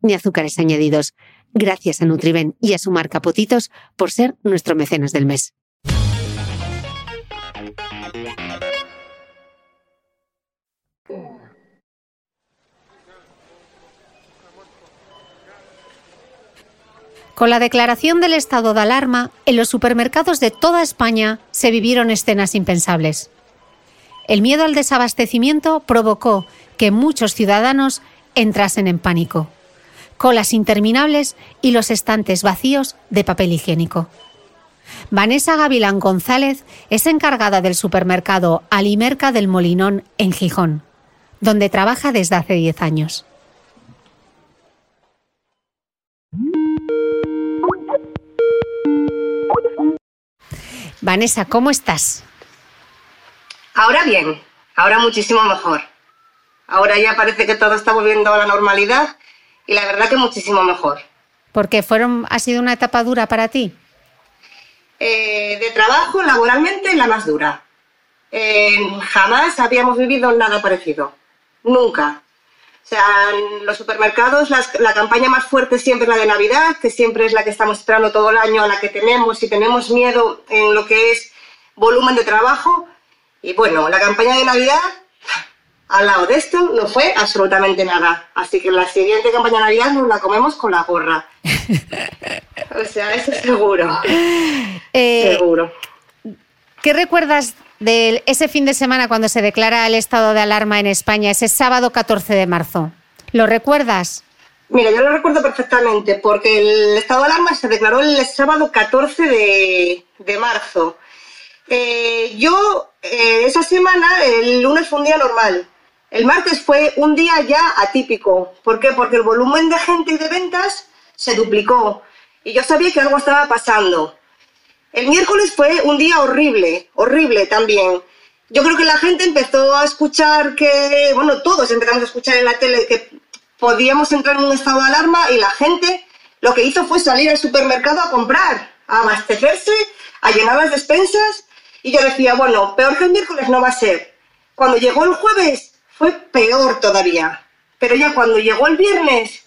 ni azúcares añadidos. Gracias a Nutriben y a su marca Potitos por ser nuestro mecenas del mes. Con la declaración del estado de alarma, en los supermercados de toda España se vivieron escenas impensables. El miedo al desabastecimiento provocó que muchos ciudadanos entrasen en pánico colas interminables y los estantes vacíos de papel higiénico. Vanessa Gavilán González es encargada del supermercado Alimerca del Molinón en Gijón, donde trabaja desde hace 10 años. Vanessa, ¿cómo estás? Ahora bien, ahora muchísimo mejor. Ahora ya parece que todo está volviendo a la normalidad y la verdad que muchísimo mejor. Porque fueron, ha sido una etapa dura para ti. Eh, de trabajo, laboralmente, la más dura. Eh, jamás habíamos vivido nada parecido. Nunca. O sea, en los supermercados la campaña más fuerte siempre es la de Navidad, que siempre es la que estamos esperando todo el año, a la que tenemos y tenemos miedo en lo que es volumen de trabajo. Y bueno, la campaña de Navidad, al lado de esto, no fue absolutamente nada. Así que la siguiente campaña de Navidad nos la comemos con la gorra. o sea, eso seguro. Eh, seguro. ¿Qué recuerdas de ese fin de semana cuando se declara el estado de alarma en España, ese sábado 14 de marzo. ¿Lo recuerdas? Mira, yo lo recuerdo perfectamente porque el estado de alarma se declaró el sábado 14 de, marzo. Eh, yo, eh, esa semana, el lunes fue un día normal. El martes fue un día ya atípico. ¿Por qué? Porque el volumen de gente y de ventas se duplicó. Y yo sabía que algo estaba pasando. El miércoles fue un día horrible, horrible también. Yo creo que la gente empezó a escuchar que, bueno, todos empezamos a escuchar en la tele que podíamos entrar en un estado de alarma y la gente lo que hizo fue salir al supermercado a comprar, a abastecerse, a llenar las despensas. Y yo decía, bueno, peor que el miércoles no va a ser. Cuando llegó el jueves fue peor todavía. Pero ya cuando llegó el viernes,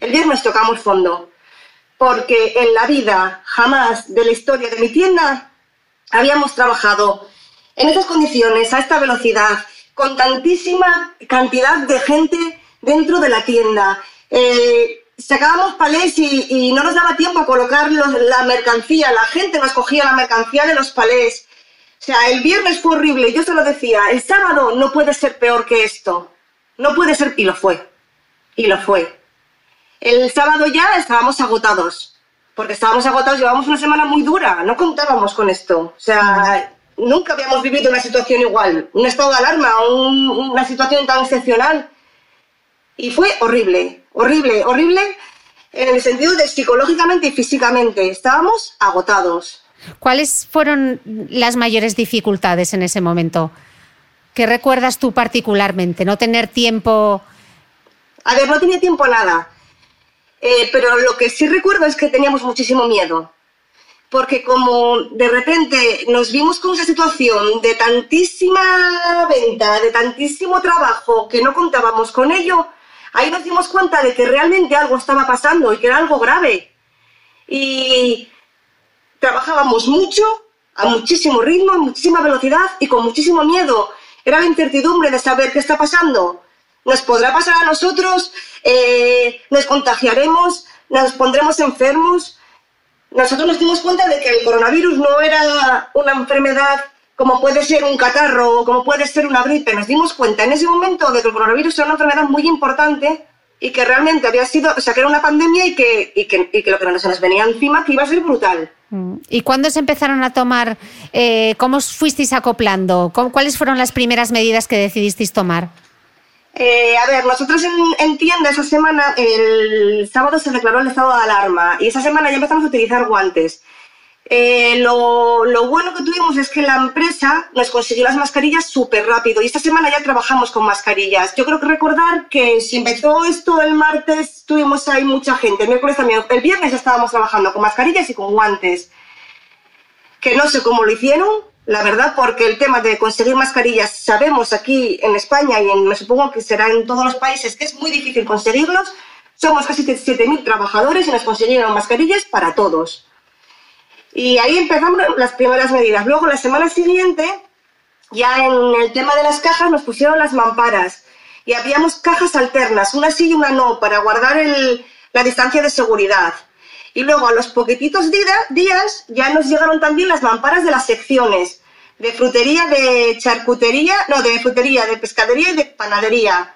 el viernes tocamos fondo porque en la vida jamás de la historia de mi tienda habíamos trabajado en estas condiciones, a esta velocidad, con tantísima cantidad de gente dentro de la tienda. Eh, sacábamos palés y, no nos daba tiempo a colocar la mercancía, la gente nos cogía la mercancía de los palés. O sea, el viernes fue horrible, yo se lo decía, el sábado no puede ser peor que esto. No puede ser, y lo fue. Y lo fue. El sábado ya estábamos agotados, porque estábamos agotados, llevábamos una semana muy dura, no contábamos con esto. O sea, nunca habíamos vivido una situación igual, un estado de alarma, una situación tan excepcional. Y fue horrible, horrible, horrible en el sentido de psicológicamente y físicamente. Estábamos agotados. ¿Cuáles fueron las mayores dificultades en ese momento? ¿Qué recuerdas tú particularmente? ¿No tener tiempo? A ver, no tenía tiempo nada. Eh, pero lo que sí recuerdo es que teníamos muchísimo miedo, porque como de repente nos vimos con esa situación de tantísima venta, de tantísimo trabajo, que no contábamos con ello, ahí nos dimos cuenta de que realmente algo estaba pasando y que era algo grave. Y trabajábamos mucho, a muchísimo ritmo, a muchísima velocidad y con muchísimo miedo. Era la incertidumbre de saber qué está pasando nos podrá pasar a nosotros, eh, nos contagiaremos, nos pondremos enfermos. Nosotros nos dimos cuenta de que el coronavirus no era una enfermedad como puede ser un catarro o como puede ser una gripe. Nos dimos cuenta en ese momento de que el coronavirus era una enfermedad muy importante y que realmente había sido, o sea, que era una pandemia y que, y que, que lo que nos venía encima iba a ser brutal. ¿Y cuándo se empezaron a tomar, eh, cómo fuisteis acoplando? ¿Cuáles fueron las primeras medidas que decidisteis tomar? Eh, a ver, nosotros en, tienda esa semana, el sábado se declaró el estado de alarma y esa semana ya empezamos a utilizar guantes. Eh, lo, lo, bueno que tuvimos es que la empresa nos consiguió las mascarillas súper rápido y esta semana ya trabajamos con mascarillas. Yo creo que recordar que si empezó esto el martes, tuvimos ahí mucha gente, el miércoles también, el viernes estábamos trabajando con mascarillas y con guantes. Que no sé cómo lo hicieron, la verdad, porque el tema de conseguir mascarillas, sabemos aquí en España y me supongo que será en todos los países que es muy difícil conseguirlos. Somos casi 7.000 trabajadores y nos consiguieron mascarillas para todos. Y ahí empezamos las primeras medidas. Luego, la semana siguiente, ya en el tema de las cajas, nos pusieron las mamparas. Y habíamos cajas alternas, una sí y una no, para guardar la distancia de seguridad. Y luego a los poquititos días ya nos llegaron también las mamparas de las secciones, de frutería, de charcutería, no, de frutería, de pescadería y de panadería,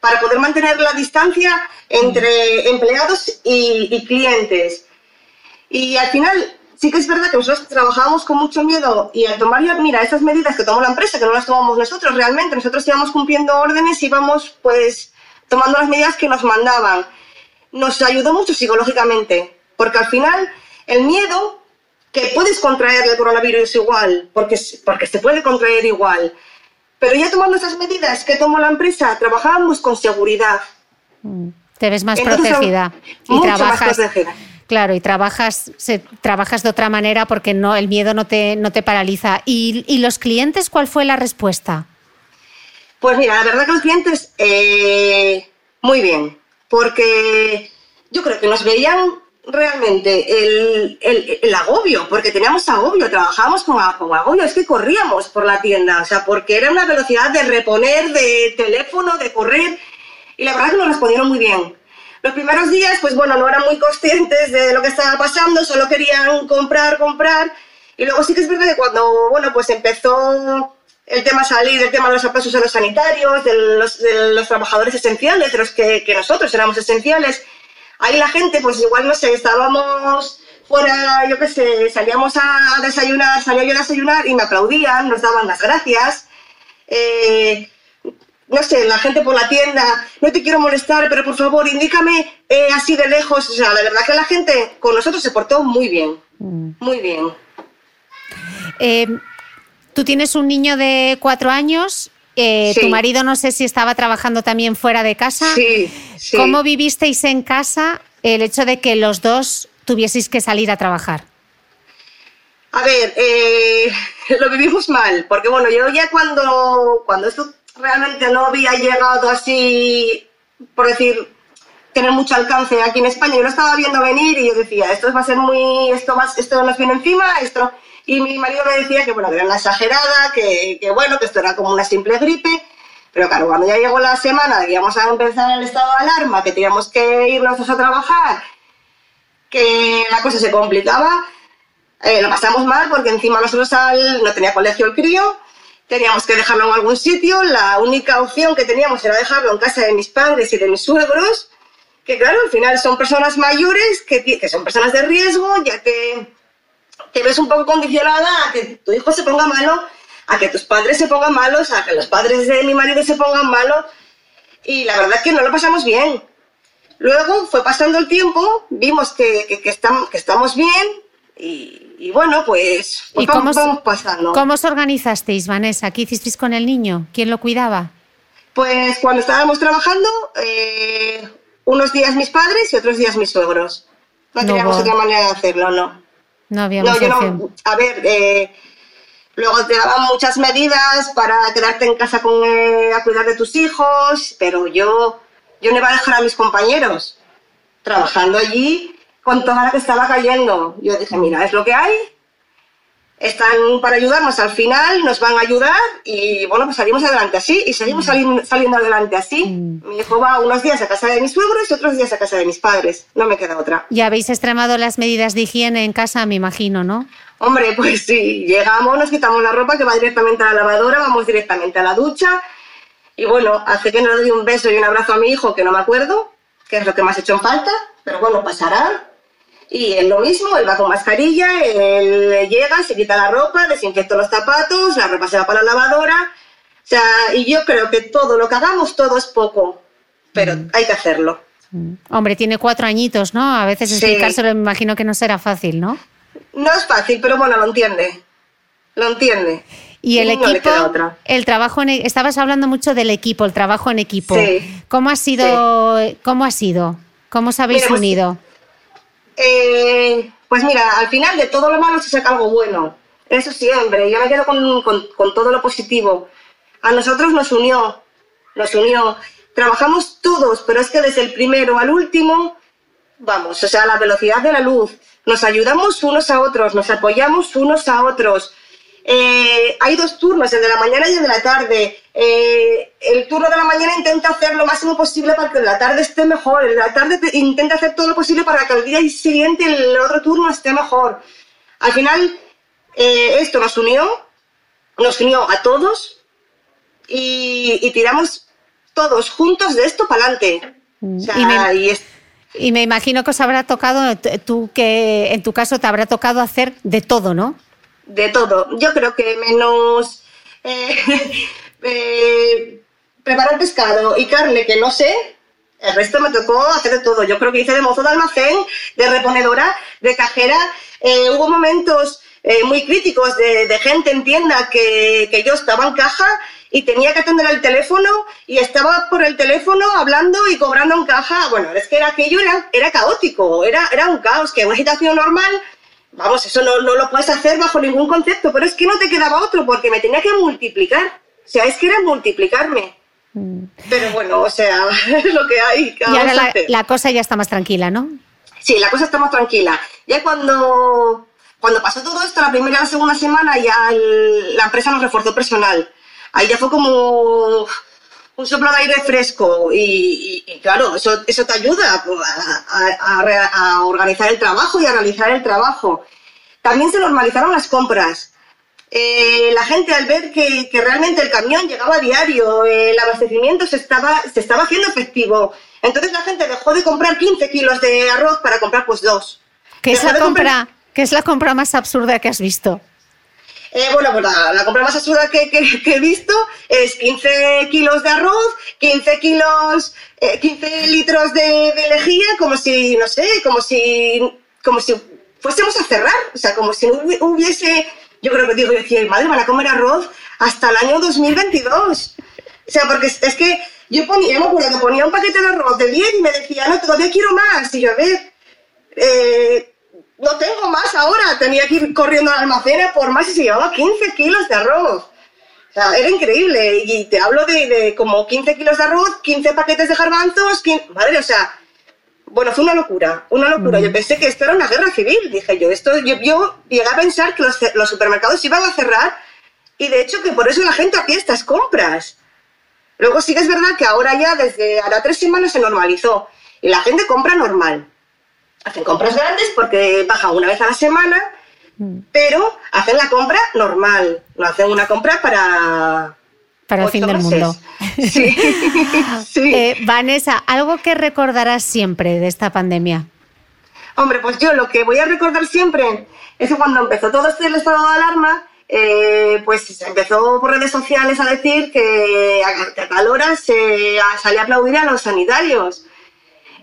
para poder mantener la distancia entre empleados y, clientes. Y al final sí que es verdad que nosotros trabajábamos con mucho miedo y al tomar mira, esas medidas que tomó la empresa, que no las tomamos nosotros realmente, nosotros íbamos cumpliendo órdenes y íbamos pues tomando las medidas que nos mandaban nos ayudó mucho psicológicamente, porque al final el miedo que puedes contraer el coronavirus igual, porque, porque se puede contraer igual. Pero ya tomando esas medidas que tomó la empresa, trabajamos con seguridad. Te ves más protegida y trabajas. Claro, y trabajas, se, trabajas de otra manera porque no, el miedo no te, no te paraliza. ¿Y, los clientes cuál fue la respuesta? Pues mira, la verdad que los clientes, eh, muy bien, porque yo creo que nos veían realmente el, agobio, porque teníamos agobio, trabajábamos con, agobio, es que corríamos por la tienda, o sea, porque era una velocidad de reponer, de teléfono, de correr, y la verdad que nos respondieron muy bien. Los primeros días, pues bueno, no eran muy conscientes de lo que estaba pasando, solo querían comprar, comprar, y luego sí que es verdad que cuando, bueno, pues empezó el tema salir, el tema de los aplausos a los sanitarios, de los, trabajadores esenciales, de los que, que nosotros éramos esenciales, ahí la gente, pues igual, no sé, estábamos fuera, yo qué sé, salíamos a desayunar, salía yo a desayunar y me aplaudían, nos daban las gracias. Eh, no sé, la gente por la tienda, no te quiero molestar, pero por favor, indícame eh, así de lejos. O sea, la verdad que la gente con nosotros se portó muy bien, mm. muy bien. Eh, tú tienes un niño de cuatro años, tu marido no sé si estaba trabajando también fuera de casa. Sí, ¿Cómo vivisteis en casa el hecho de que los dos tuvieseis que salir a trabajar? A ver, eh, lo vivimos mal, porque bueno, yo ya cuando, cuando esto realmente no había llegado así, por decir, tener mucho alcance aquí en España, yo lo estaba viendo venir y yo decía, esto va a ser muy, esto, va, esto nos viene encima, esto... Y mi marido me decía que, bueno, que era una exagerada, que, que bueno, que esto era como una simple gripe, pero claro, cuando ya llegó la semana que íbamos a empezar el estado de alarma, que teníamos que irnos a trabajar, que la cosa se complicaba, eh, lo pasamos mal porque encima nosotros al, no tenía colegio el crío, teníamos que dejarlo en algún sitio, la única opción que teníamos era dejarlo en casa de mis padres y de mis suegros, que claro, al final son personas mayores, que, que son personas de riesgo, ya que te ves un poco condicionada a que tu hijo se ponga malo a que tus padres se pongan malos, a que los padres de mi marido se pongan malos. Y la verdad es que no lo pasamos bien. Luego fue pasando el tiempo, vimos que, que, estamos, que estamos bien y, bueno, pues, pues vamos, pasando. ¿Cómo os organizasteis, Vanessa? ¿Qué hicisteis con el niño? ¿Quién lo cuidaba? Pues cuando estábamos trabajando, eh, unos días mis padres y otros días mis suegros. No, teníamos otra manera de hacerlo, ¿no? No había no, yo no, A ver, eh, Luego te daban muchas medidas para quedarte en casa con, eh, a cuidar de tus hijos, pero yo, yo no iba a dejar a mis compañeros trabajando allí con toda la que estaba cayendo. Yo dije, mira, es lo que hay, están para ayudarnos al final, nos van a ayudar y bueno, pues salimos adelante así y seguimos mm. saliendo, adelante así. Mm. Mi hijo va unos días a casa de mis suegros y otros días a casa de mis padres, no me queda otra. Y habéis extremado las medidas de higiene en casa, me imagino, ¿no? Hombre, pues sí, llegamos, nos quitamos la ropa que va directamente a la lavadora, vamos directamente a la ducha y bueno, hace que no le doy un beso y un abrazo a mi hijo que no me acuerdo, que es lo que me has hecho en falta, pero bueno, pasará y es lo mismo, él va con mascarilla, él llega, se quita la ropa, desinfecta los zapatos, la ropa se va para la lavadora. O sea, y yo creo que todo lo que hagamos, todo es poco, pero mm. hay que hacerlo. Mm. Hombre, tiene cuatro añitos, ¿no? A veces explicárselo me imagino que no será fácil, ¿no? No es fácil, pero bueno, lo entiende. Lo entiende. Y el equipo, el trabajo en, e, estabas hablando mucho del equipo, el trabajo en equipo. Sí. ¿Cómo ha sido? ¿Cómo ha sido? ¿Cómo os habéis pues, unido? Eh, pues mira, al final de todo lo malo se saca algo bueno. Eso siempre. Yo me quedo con, todo lo positivo. A nosotros nos unió, nos unió. Trabajamos todos, pero es que desde el primero al último, vamos, o sea, la velocidad de la luz. Nos ayudamos unos a otros, nos apoyamos unos a otros. Eh, hay dos turnos, el de la mañana y el de la tarde. Eh, el turno de la mañana intenta hacer lo máximo posible para que la tarde esté mejor. De la tarde intenta hacer todo lo posible para que el día siguiente el otro turno esté mejor. Al final, eh, esto nos unió, nos unió a todos y, tiramos todos juntos de esto para adelante. Mm. y, me, imagino que os habrá tocado, tú que en tu caso te habrá tocado hacer de todo, ¿no? de todo. Yo creo que menos eh, eh, preparar pescado y carne que no sé, el resto me tocó hacer de todo. Yo creo que hice de mozo de almacén, de reponedora, de cajera, Eh, hubo momentos eh, muy críticos de, gente en tienda que, que yo estaba en caja y tenía que atender el teléfono y estaba por el teléfono hablando y cobrando en caja. Bueno, es que era aquello era, era caótico, era, era un caos, que una situación normal, vamos, eso no, no lo puedes hacer bajo ningún concepto, pero es que no te quedaba otro porque me tenía que multiplicar. O sea, es que era multiplicarme. Mm. Pero bueno, o sea, es lo que hay. Y ahora la, la, cosa ya está más tranquila, ¿no? Sí, la cosa está más tranquila. Ya cuando, cuando pasó todo esto, la primera y la segunda semana, ya la empresa nos reforzó personal ahí ya fue como un soplo de aire fresco y, claro, eso, eso te ayuda a, organizar el trabajo y a realizar el trabajo. También se normalizaron las compras. Eh, la gente al ver que, realmente el camión llegaba a diario, el abastecimiento se estaba, se estaba haciendo efectivo. Entonces la gente dejó de comprar 15 kilos de arroz para comprar pues dos. ¿Qué es, la compra, ¿Qué es la compra más absurda que has visto? Eh, bueno, pues la, compra más absurda que, he visto es 15 kilos de arroz, 15 kilos, 15 eh, litros de, lejía, como si, no sé, como si, como si fuésemos a cerrar, o sea, como si no hubiese, yo creo que digo, yo decía, madre, van a comer arroz hasta el año 2022. O sea, porque es, que yo ponía, me acuerdo que ponía un paquete de arroz de 10 y me decía, no, todavía quiero más. Y yo, a ver, eh, no tengo más ahora, tenía que ir corriendo al almacén por más y se llevaba 15 kilos de arroz. O sea, era increíble. Y te hablo de, como 15 kilos de arroz, 15 paquetes de garbanzos, madre, o sea, bueno, fue una locura, una locura. Yo pensé que esto era una guerra civil, dije yo. Esto, yo, yo llegué a pensar que los, los supermercados iban a cerrar y de hecho que por eso la gente hacía estas compras. Luego sí que es verdad que ahora ya desde ahora tres semanas se normalizó y la gente compra normal hacen compras grandes porque bajan una vez a la semana, mm. pero hacen la compra normal, no hacen una compra para... Para el fin del mundo. Sí. Eh, Vanessa, ¿algo que recordarás siempre de esta pandemia? Hombre, pues yo lo que voy a recordar siempre es que cuando empezó todo este estado de alarma, eh, pues se empezó por redes sociales a decir que a, tal hora se salía a aplaudir a los sanitarios.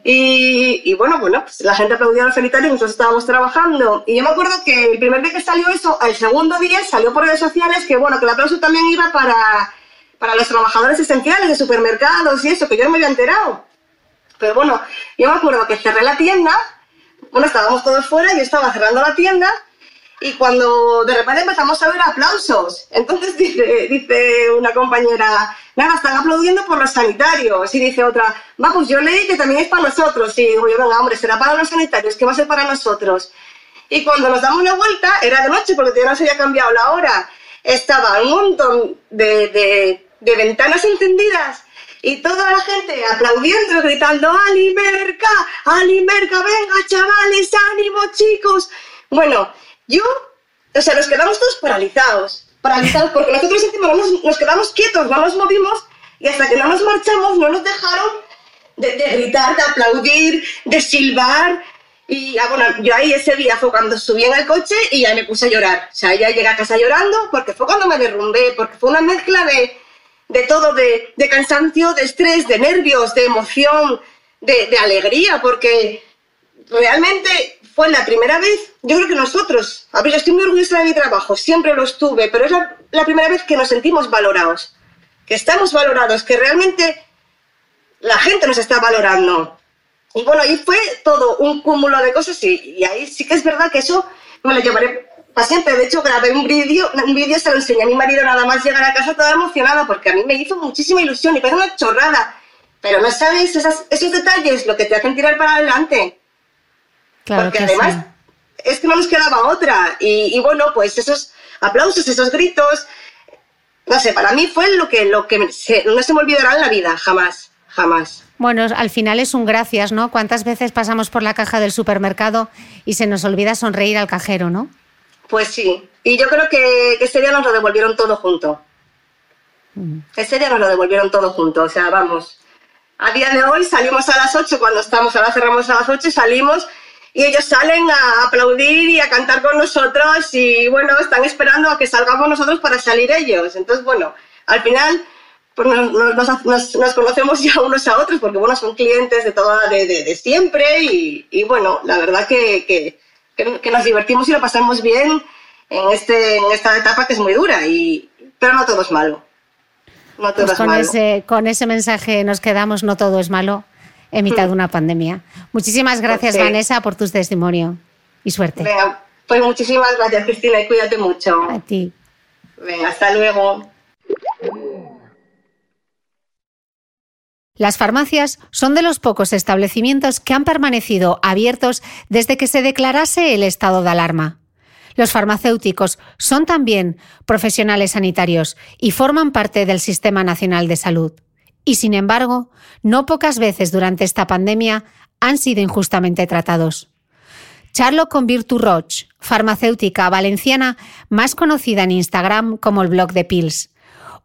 Y, bueno, bueno, pues la gente aplaudía a los sanitarios, nosotros estábamos trabajando. Y yo me acuerdo que el primer día que salió eso, el segundo día salió por redes sociales que, bueno, que el aplauso también iba para, para los trabajadores esenciales de supermercados y eso, que yo no me había enterado. Pero bueno, yo me acuerdo que cerré la tienda, bueno, estábamos todos fuera, yo estaba cerrando la tienda y cuando de repente empezamos a ver aplausos, entonces dice, dice una compañera, nada, están aplaudiendo por los sanitarios. Y dice otra, va, pues yo leí que también es para nosotros. Y digo yo, venga, hombre, será para los sanitarios, que va a ser para nosotros. Y cuando nos damos una vuelta, era de noche porque todavía no se había cambiado la hora. Estaba un montón de, de, de ventanas encendidas y toda la gente aplaudiendo, gritando, ¡Alimerca! ¡Alimerca! ¡Venga, chavales! ¡Ánimo, chicos! Bueno, yo, o sea, nos quedamos todos paralizados, paralizados, porque nosotros encima nos, quedamos quietos, no nos movimos, y hasta que no nos marchamos no nos dejaron de, gritar, de aplaudir, de silbar. Y bueno, yo ahí ese día fue cuando subí en el coche y ya me puse a llorar. O sea, ya llegué a casa llorando porque fue cuando me derrumbé, porque fue una mezcla de, de todo, de, de, cansancio, de estrés, de nervios, de emoción, de, alegría, porque realmente fue la primera vez, yo creo que nosotros, a ver, yo estoy muy orgullosa de mi trabajo, siempre lo estuve, pero es la, primera vez que nos sentimos valorados, que estamos valorados, que realmente la gente nos está valorando. Y bueno, ahí fue todo un cúmulo de cosas y, ahí sí que es verdad que eso me lo llevaré para siempre. De hecho, grabé un vídeo, un vídeo se lo enseñé a mi marido nada más llegar a casa toda emocionada porque a mí me hizo muchísima ilusión y parece una chorrada. Pero no sabes esos detalles lo que te hacen tirar para adelante. Porque además es que no nos quedaba otra. Y, bueno, pues esos aplausos, esos gritos, no sé, para mí fue lo que, lo que no se me olvidará en la vida, jamás, jamás. Bueno, al final es un gracias, ¿no? ¿Cuántas veces pasamos por la caja del supermercado y se nos olvida sonreír al cajero, ¿no? Pues sí, y yo creo que, ese día nos lo devolvieron todo junto. Mm. Ese día nos lo devolvieron todo junto, o sea, vamos. A día de hoy salimos a las 8 cuando estamos, ahora cerramos a las 8 y salimos y ellos salen a aplaudir y a cantar con nosotros y bueno, están esperando a que salgamos nosotros para salir ellos. Entonces, bueno, al final pues nos, conocemos ya unos a otros porque bueno, son clientes de, toda, de, de, siempre y, y, bueno, la verdad que, que, que, nos divertimos y lo pasamos bien en, este, en esta etapa que es muy dura, y, pero no todo es malo. No todo pues es con, malo. Ese, con ese mensaje nos quedamos, no todo es malo, en mitad de una pandemia. Muchísimas gracias. Vanessa, por tu testimonio y suerte. Venga, pues muchísimas gracias, Cristina, y cuídate mucho. A ti. Venga, hasta luego. Las farmacias son de los pocos establecimientos que han permanecido abiertos desde que se declarase el estado de alarma. Los farmacéuticos son también profesionales sanitarios y forman parte del Sistema Nacional de Salud. Y sin embargo, no pocas veces durante esta pandemia han sido injustamente tratados. Charlo con Virtu Roch, farmacéutica valenciana más conocida en Instagram como el blog de Pills,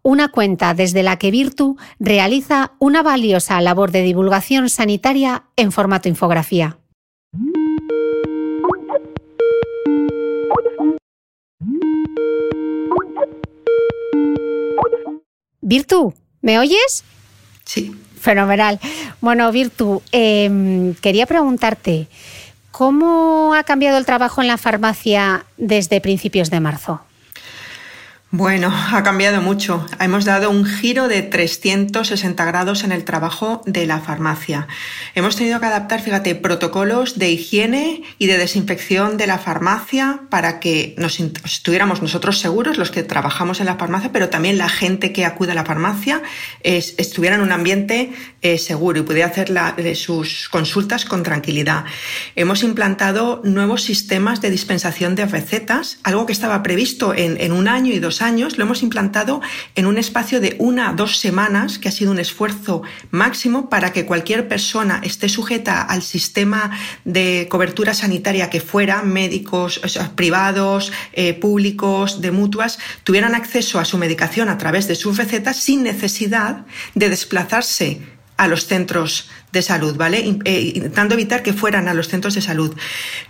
una cuenta desde la que Virtu realiza una valiosa labor de divulgación sanitaria en formato infografía. Virtu, ¿me oyes? Sí. Fenomenal. Bueno, Virtu, eh, quería preguntarte, ¿cómo ha cambiado el trabajo en la farmacia desde principios de marzo? Bueno, ha cambiado mucho. Hemos dado un giro de 360 grados en el trabajo de la farmacia. Hemos tenido que adaptar, fíjate, protocolos de higiene y de desinfección de la farmacia para que nos estuviéramos nosotros seguros, los que trabajamos en la farmacia, pero también la gente que acude a la farmacia es, estuviera en un ambiente eh, seguro y pudiera hacer la, sus consultas con tranquilidad. Hemos implantado nuevos sistemas de dispensación de recetas, algo que estaba previsto en, en un año y dos años, lo hemos implantado en un espacio de una a dos semanas, que ha sido un esfuerzo máximo para que cualquier persona esté sujeta al sistema de cobertura sanitaria que fuera, médicos privados, eh, públicos, de mutuas, tuvieran acceso a su medicación a través de sus recetas sin necesidad de desplazarse a los centros de salud, ¿vale? Intentando evitar que fueran a los centros de salud.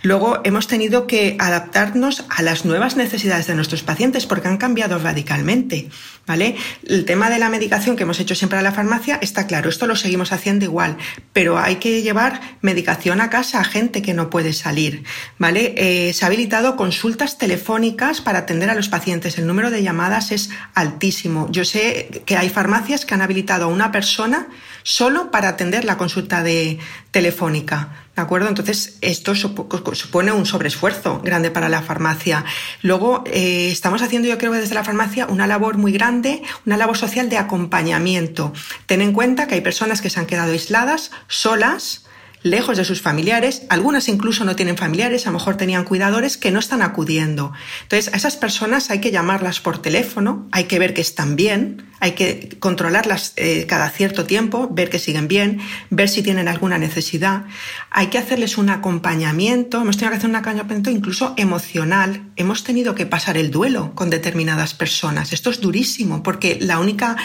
Luego hemos tenido que adaptarnos a las nuevas necesidades de nuestros pacientes porque han cambiado radicalmente, ¿vale? El tema de la medicación que hemos hecho siempre a la farmacia está claro, esto lo seguimos haciendo igual, pero hay que llevar medicación a casa a gente que no puede salir, ¿vale? Eh, se ha habilitado consultas telefónicas para atender a los pacientes. El número de llamadas es altísimo. Yo sé que hay farmacias que han habilitado a una persona solo para atender la consulta de telefónica. ¿De acuerdo? Entonces, esto supone un sobreesfuerzo grande para la farmacia. Luego, eh, estamos haciendo, yo creo, desde la farmacia una labor muy grande, una labor social de acompañamiento. Ten en cuenta que hay personas que se han quedado aisladas, solas, lejos de sus familiares, algunas incluso no tienen familiares, a lo mejor tenían cuidadores que no están acudiendo. Entonces, a esas personas hay que llamarlas por teléfono, hay que ver que están bien, hay que controlarlas eh, cada cierto tiempo, ver que siguen bien, ver si tienen alguna necesidad. Hay que hacerles un acompañamiento, hemos tenido que hacer un acompañamiento incluso emocional. Hemos tenido que pasar el duelo con determinadas personas. Esto es durísimo porque la única,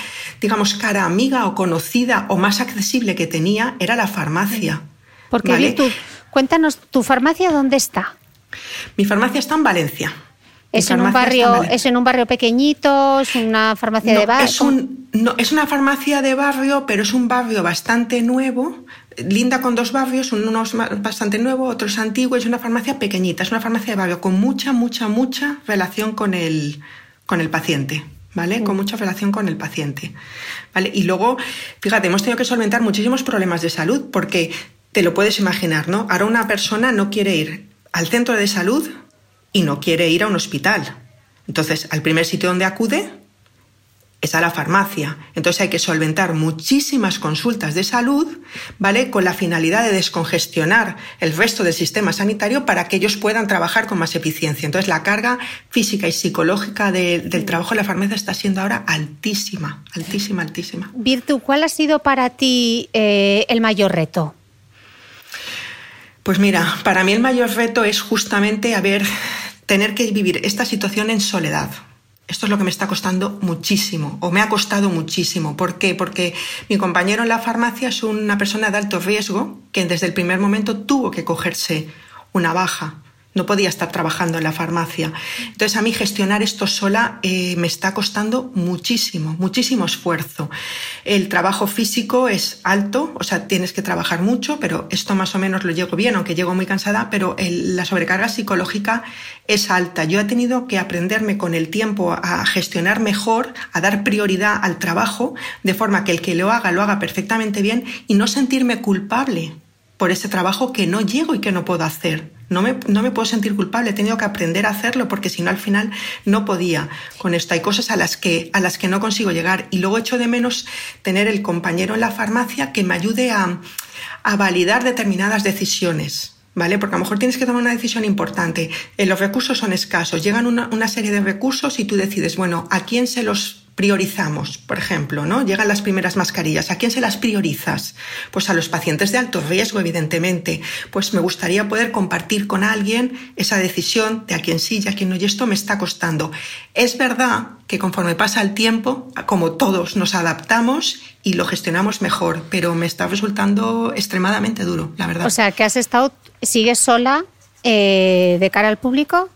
digamos, cara amiga o conocida o más accesible que tenía era la farmacia. Porque, ¿vale? Cuéntanos, ¿tu farmacia dónde está? Mi farmacia está en Valencia. ¿Es en, un barrio, ¿Es en un barrio pequeñito? ¿Es una farmacia no, de barrio? Es, un, no, es una farmacia de barrio, pero es un barrio bastante nuevo, linda con dos barrios, uno es bastante nuevo, otro es antiguo, es una farmacia pequeñita, es una farmacia de barrio con mucha, mucha, mucha relación con el, con el paciente. ¿Vale? Mm. Con mucha relación con el paciente. ¿Vale? Y luego, fíjate, hemos tenido que solventar muchísimos problemas de salud porque te lo puedes imaginar, ¿no? Ahora una persona no quiere ir al centro de salud y no quiere ir a un hospital. Entonces, al primer sitio donde acude es a la farmacia. Entonces hay que solventar muchísimas consultas de salud, ¿vale? Con la finalidad de descongestionar el resto del sistema sanitario para que ellos puedan trabajar con más eficiencia. Entonces la carga física y psicológica de, del trabajo en la farmacia está siendo ahora altísima, altísima, altísima. Virtu, ¿cuál ha sido para ti eh, el mayor reto? Pues mira, para mí el mayor reto es justamente tener que vivir esta situación en soledad. Esto es lo que me está costando muchísimo, o me ha costado muchísimo. ¿Por qué? Porque mi compañero en la farmacia es una persona de alto riesgo que desde el primer momento tuvo que cogerse una baja. No podía estar trabajando en la farmacia. Entonces a mí gestionar esto sola eh, me está costando muchísimo, muchísimo esfuerzo. El trabajo físico es alto, o sea, tienes que trabajar mucho, pero esto más o menos lo llego bien, aunque llego muy cansada, pero la sobrecarga psicológica es alta. Yo he tenido que aprenderme con el tiempo a gestionar mejor, a dar prioridad al trabajo, de forma que el que lo haga lo haga perfectamente bien y no sentirme culpable por ese trabajo que no llego y que no puedo hacer. No me, no me, puedo sentir culpable, he tenido que aprender a hacerlo porque si no al final no podía con esto. Hay cosas a las, que, a las que no consigo llegar y luego echo de menos tener el compañero en la farmacia que me ayude a, a validar determinadas decisiones. ¿Vale? Porque a lo mejor tienes que tomar una decisión importante. Eh, los recursos son escasos. Llegan una, una serie de recursos y tú decides, bueno, ¿a quién se los priorizamos, por ejemplo, ¿no? Llegan las primeras mascarillas. ¿A quién se las priorizas? Pues a los pacientes de alto riesgo, evidentemente. Pues me gustaría poder compartir con alguien esa decisión de a quién sí y a quién no. Y esto me está costando. Es verdad que conforme pasa el tiempo, como todos nos adaptamos y lo gestionamos mejor, pero me está resultando extremadamente duro, la verdad. O sea, que has estado, sigues sola eh, de cara al público.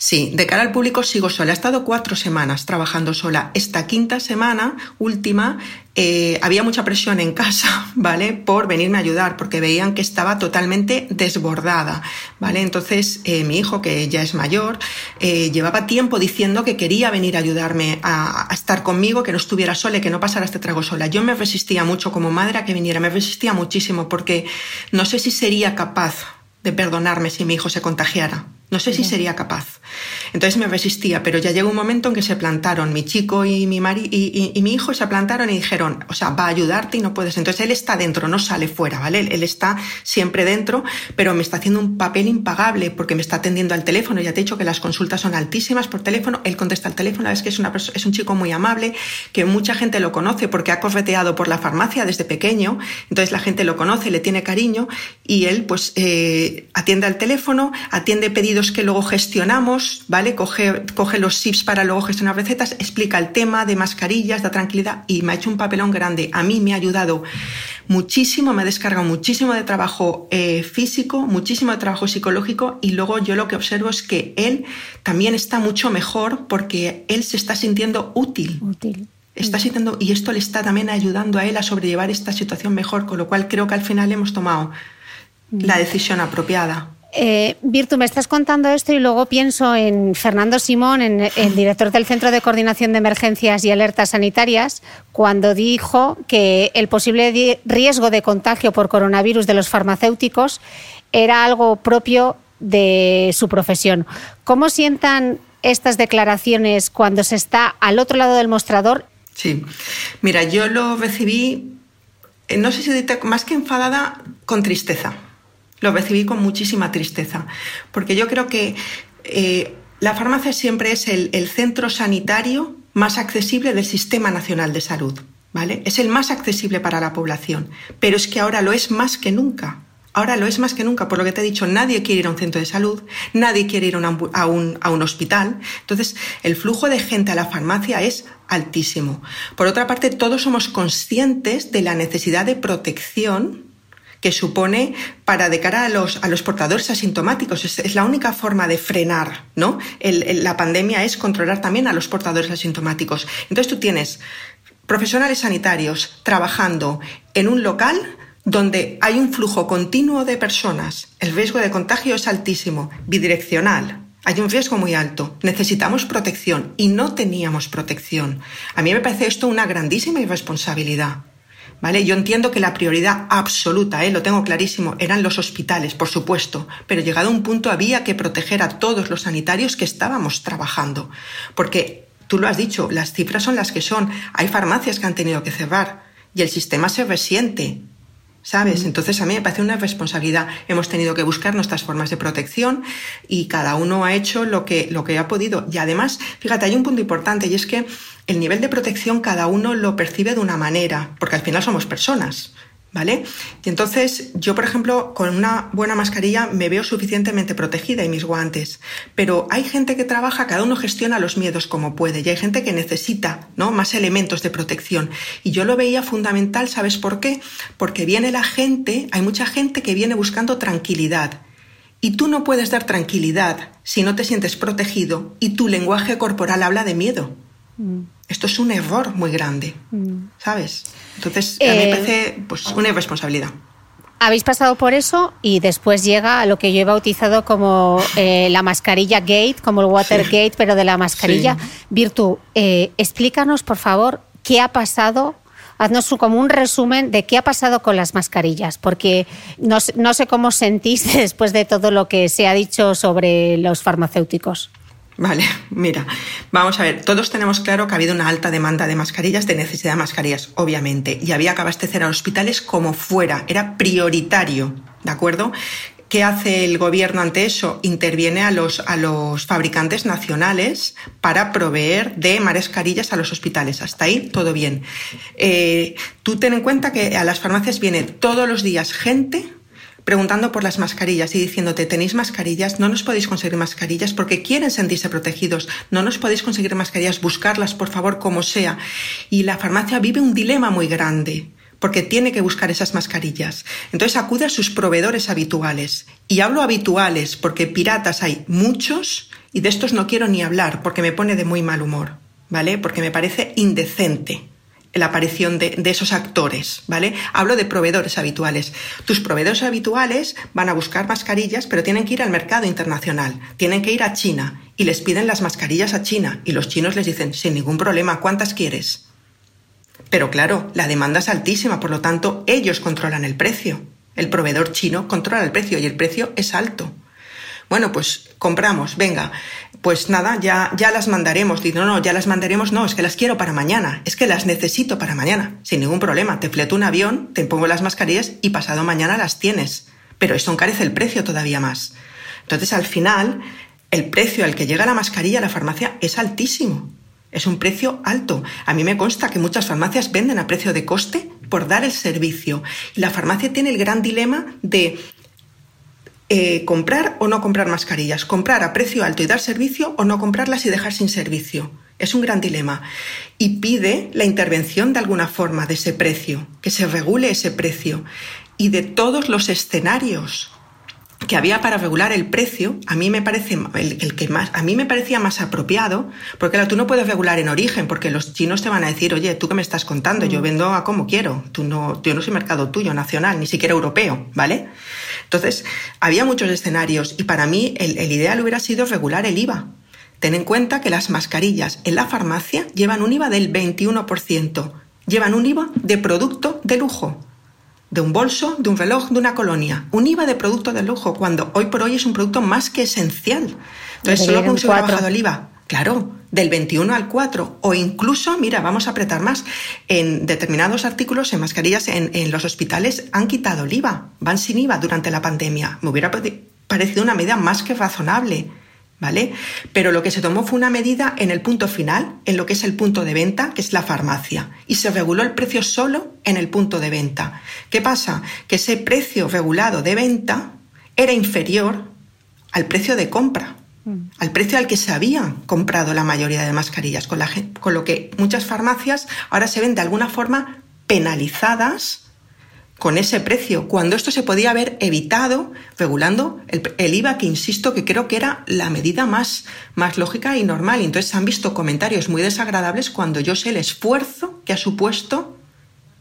Sí, de cara al público sigo sola. He estado cuatro semanas trabajando sola. Esta quinta semana, última, eh, había mucha presión en casa, ¿vale? Por venirme a ayudar, porque veían que estaba totalmente desbordada, ¿vale? Entonces, eh, mi hijo, que ya es mayor, eh, llevaba tiempo diciendo que quería venir a ayudarme a, a, estar conmigo, que no estuviera sola y que no pasara este trago sola. Yo me resistía mucho como madre a que viniera, me resistía muchísimo porque no sé si sería capaz de perdonarme si mi hijo se contagiara. No sé si sería capaz. Entonces me resistía, pero ya llegó un momento en que se plantaron mi chico y mi, mari y, y, mi hijo se plantaron y dijeron, o sea, va a ayudarte y no puedes. Entonces él está dentro, no sale fuera, ¿vale? Él, está siempre dentro, pero me está haciendo un papel impagable porque me está atendiendo al teléfono. Ya te he dicho que las consultas son altísimas por teléfono. Él contesta al teléfono, es que es, una es un chico muy amable, que mucha gente lo conoce porque ha correteado por la farmacia desde pequeño. Entonces la gente lo conoce, le tiene cariño y él pues eh, atiende al teléfono, atiende pedidos que luego gestionamos, ¿vale? Coge, coge los tips para luego gestionar recetas, explica el tema de mascarillas, da tranquilidad y me ha hecho un papelón grande. A mí me ha ayudado muchísimo, me ha descargado muchísimo de trabajo eh, físico, muchísimo de trabajo psicológico y luego yo lo que observo es que él también está mucho mejor porque él se está sintiendo útil. Útil está sintiendo y esto le está también ayudando a él a sobrellevar esta situación mejor, con lo cual creo que al final hemos tomado la decisión apropiada. Eh, Virtu, me estás contando esto y luego pienso en Fernando Simón, en el director del Centro de Coordinación de Emergencias y Alertas Sanitarias, cuando dijo que el posible riesgo de contagio por coronavirus de los farmacéuticos era algo propio de su profesión. ¿Cómo sientan estas declaraciones cuando se está al otro lado del mostrador? Sí, mira, yo lo recibí, eh, no sé si más que enfadada, con tristeza lo recibí con muchísima tristeza, porque yo creo que eh, la farmacia siempre es el, centro sanitario más accesible del Sistema Nacional de Salud. ¿Vale? Es el más accesible para la población, pero es que ahora lo es más que nunca. Ahora lo es más que nunca, por lo que te he dicho, nadie quiere ir a un centro de salud, nadie quiere ir a un hospital. Entonces, el flujo de gente a la farmacia es altísimo. Por otra parte, todos somos conscientes de la necesidad de protección que supone para de cara a los, a los portadores asintomáticos. Es, la única forma de frenar, ¿no? La pandemia es controlar también a los portadores asintomáticos. Entonces tú tienes profesionales sanitarios trabajando en un local donde hay un flujo continuo de personas, el riesgo de contagio es altísimo, bidireccional, hay un riesgo muy alto. Necesitamos protección y no teníamos protección. A mí me parece esto una grandísima irresponsabilidad. ¿Vale? Yo entiendo que la prioridad absoluta, ¿eh? lo tengo clarísimo, eran los hospitales, por supuesto, pero llegado a un punto había que proteger a todos los sanitarios que estábamos trabajando, porque tú lo has dicho, las cifras son las que son, hay farmacias que han tenido que cerrar y el sistema se resiente. ¿Sabes? Entonces a mí me parece una responsabilidad. Hemos tenido que buscar nuestras formas de protección y cada uno ha hecho lo que, lo que ha podido. Y además, fíjate, hay un punto importante y es que el nivel de protección cada uno lo percibe de una manera, porque al final somos personas. ¿Vale? Y entonces yo, por ejemplo, con una buena mascarilla me veo suficientemente protegida y mis guantes, pero hay gente que trabaja, cada uno gestiona los miedos como puede y hay gente que necesita ¿no? más elementos de protección. Y yo lo veía fundamental, ¿sabes por qué? Porque viene la gente, hay mucha gente que viene buscando tranquilidad Y tú no puedes dar tranquilidad si no te sientes protegido y tu lenguaje corporal habla de miedo. Mm. Esto es un error muy grande, mm. ¿sabes? Entonces, a mí me eh, parece pues, una irresponsabilidad. Habéis pasado por eso y después llega a lo que yo he bautizado como eh, la mascarilla gate, como el Watergate, pero de la mascarilla. Virtu, eh, explícanos, por favor, qué ha pasado haznos como un resumen de qué ha pasado con las mascarillas, porque no, no, sé cómo sentís después de todo lo que se ha dicho sobre los farmacéuticos. Vale, mira, vamos a ver, todos tenemos claro que ha habido una alta demanda de mascarillas, de necesidad de mascarillas, obviamente, y había que abastecer a hospitales como fuera, era prioritario, ¿de acuerdo? ¿Qué hace el gobierno ante eso? Interviene a los, a los fabricantes nacionales para proveer de mascarillas a los hospitales. Hasta ahí todo bien. Eh, tú ten en cuenta que a las farmacias viene todos los días gente preguntando por las mascarillas y diciéndote, tenéis mascarillas, no nos podéis conseguir mascarillas porque quieren sentirse protegidos, no nos podéis conseguir mascarillas, buscarlas por favor como sea. Y la farmacia vive un dilema muy grande porque tiene que buscar esas mascarillas. Entonces acude a sus proveedores habituales. Y hablo habituales porque piratas hay muchos y de estos no quiero ni hablar porque me pone de muy mal humor, ¿vale? Porque me parece indecente la aparición de, esos actores, ¿vale? Hablo de proveedores habituales. Tus proveedores habituales van a buscar mascarillas, pero tienen que ir al mercado internacional, tienen que ir a China y les piden las mascarillas a China y los chinos les dicen, sin ningún problema, ¿cuántas quieres? Pero claro, la demanda es altísima, por lo tanto, ellos controlan el precio. El proveedor chino controla el precio y el precio es alto. Bueno, pues compramos, venga, pues nada, ya, ya las mandaremos. Dice, no, no, ya las mandaremos, no, es que las quiero para mañana, es que las necesito para mañana, sin ningún problema. Te fleto un avión, te pongo las mascarillas y pasado mañana las tienes. Pero esto encarece el precio todavía más. Entonces, al final, el precio al que llega la mascarilla a la farmacia es altísimo. Es un precio alto. A mí me consta que muchas farmacias venden a precio de coste por dar el servicio. Y la farmacia tiene el gran dilema de eh, comprar o no comprar mascarillas, comprar a precio alto y dar servicio o no comprarlas y dejar sin servicio. Es un gran dilema. Y pide la intervención de alguna forma de ese precio, que se regule ese precio y de todos los escenarios que había para regular el precio, a mí me parece el, que más, a mí me parecía más apropiado, porque tú no puedes regular en origen, porque los chinos te van a decir, oye, tú qué me estás contando, yo mm. vendo a como quiero, tú no, yo no soy mercado tuyo, nacional, ni siquiera europeo, ¿vale? Entonces, había muchos escenarios y para mí el, el ideal hubiera sido regular el IVA. Ten en cuenta que las mascarillas en la farmacia llevan un IVA del 21%, llevan un IVA de producto de lujo de un bolso, de un reloj, de una colonia. Un IVA de producto de lujo, cuando hoy por hoy es un producto más que esencial. Entonces, solo con se hubiera bajado el IVA. Claro, del 21 al 4. O incluso, mira, vamos a apretar más. En determinados artículos, en mascarillas, en, los hospitales han quitado el IVA. Van sin IVA durante la pandemia. Me hubiera parecido una medida más que razonable. ¿vale? Pero lo que se tomó fue una medida en el punto final, en lo que es el punto de venta, que es la farmacia, y se reguló el precio solo en el punto de venta. ¿Qué pasa? Que ese precio regulado de venta era inferior al precio de compra. Al precio al que se habían comprado la mayoría de mascarillas, con, con lo que muchas farmacias ahora se ven de alguna forma penalizadas con ese precio, cuando esto se podía haber evitado regulando el, IVA, que insisto que creo que era la medida más, más lógica y normal. Entonces han visto comentarios muy desagradables cuando yo sé el esfuerzo que ha supuesto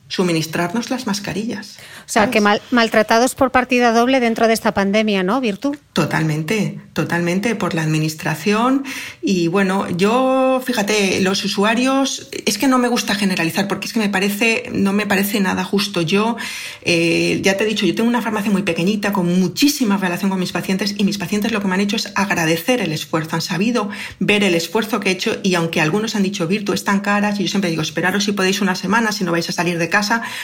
suministrarnos las mascarillas. O sea, que maltratados por partida doble dentro de esta pandemia, ¿no, Virtu? Totalmente, totalmente por la administración. Y bueno, yo, fíjate, los usuarios, es que no me gusta generalizar porque es que me parece, no me parece nada justo. Yo, eh, ya te he dicho, yo tengo una farmacia muy pequeñita con muchísima relación con mis pacientes y mis pacientes lo que me han hecho es agradecer el esfuerzo. Han sabido ver el esfuerzo que he hecho y aunque algunos han dicho, Virtu, están caras, y yo siempre digo, esperaros si podéis una semana, si no vais a salir de casa,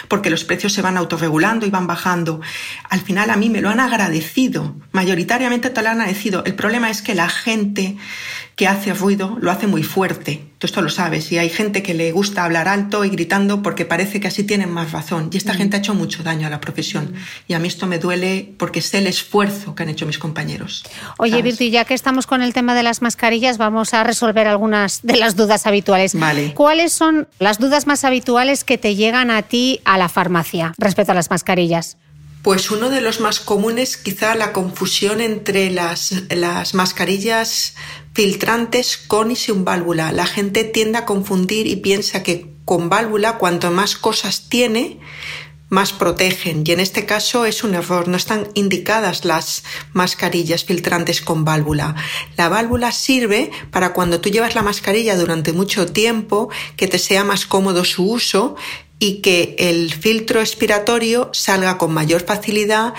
porque los precios se van autorregulando y van bajando. Al final a mí me lo han agradecido, mayoritariamente te lo han agradecido. El problema es que la gente que hace ruido lo hace muy fuerte. Tú esto lo sabes. Y hay gente que le gusta hablar alto y gritando porque parece que así tienen más razón. Y esta mm. gente ha hecho mucho daño a la profesión. Mm. Y a mí esto me duele porque sé el esfuerzo que han hecho mis compañeros. Oye, Virti, ya que estamos con el tema de las mascarillas, vamos a resolver algunas de las dudas habituales. Vale. ¿Cuáles son las dudas más habituales que te llegan a ti a la farmacia respecto a las mascarillas? Pues uno de los más comunes, quizá la confusión entre las, las mascarillas filtrantes con y sin válvula. La gente tiende a confundir y piensa que con válvula, cuanto más cosas tiene, más protegen. Y en este caso es un error. No están indicadas las mascarillas filtrantes con válvula. La válvula sirve para cuando tú llevas la mascarilla durante mucho tiempo, que te sea más cómodo su uso y que el filtro expiratorio salga con mayor facilidad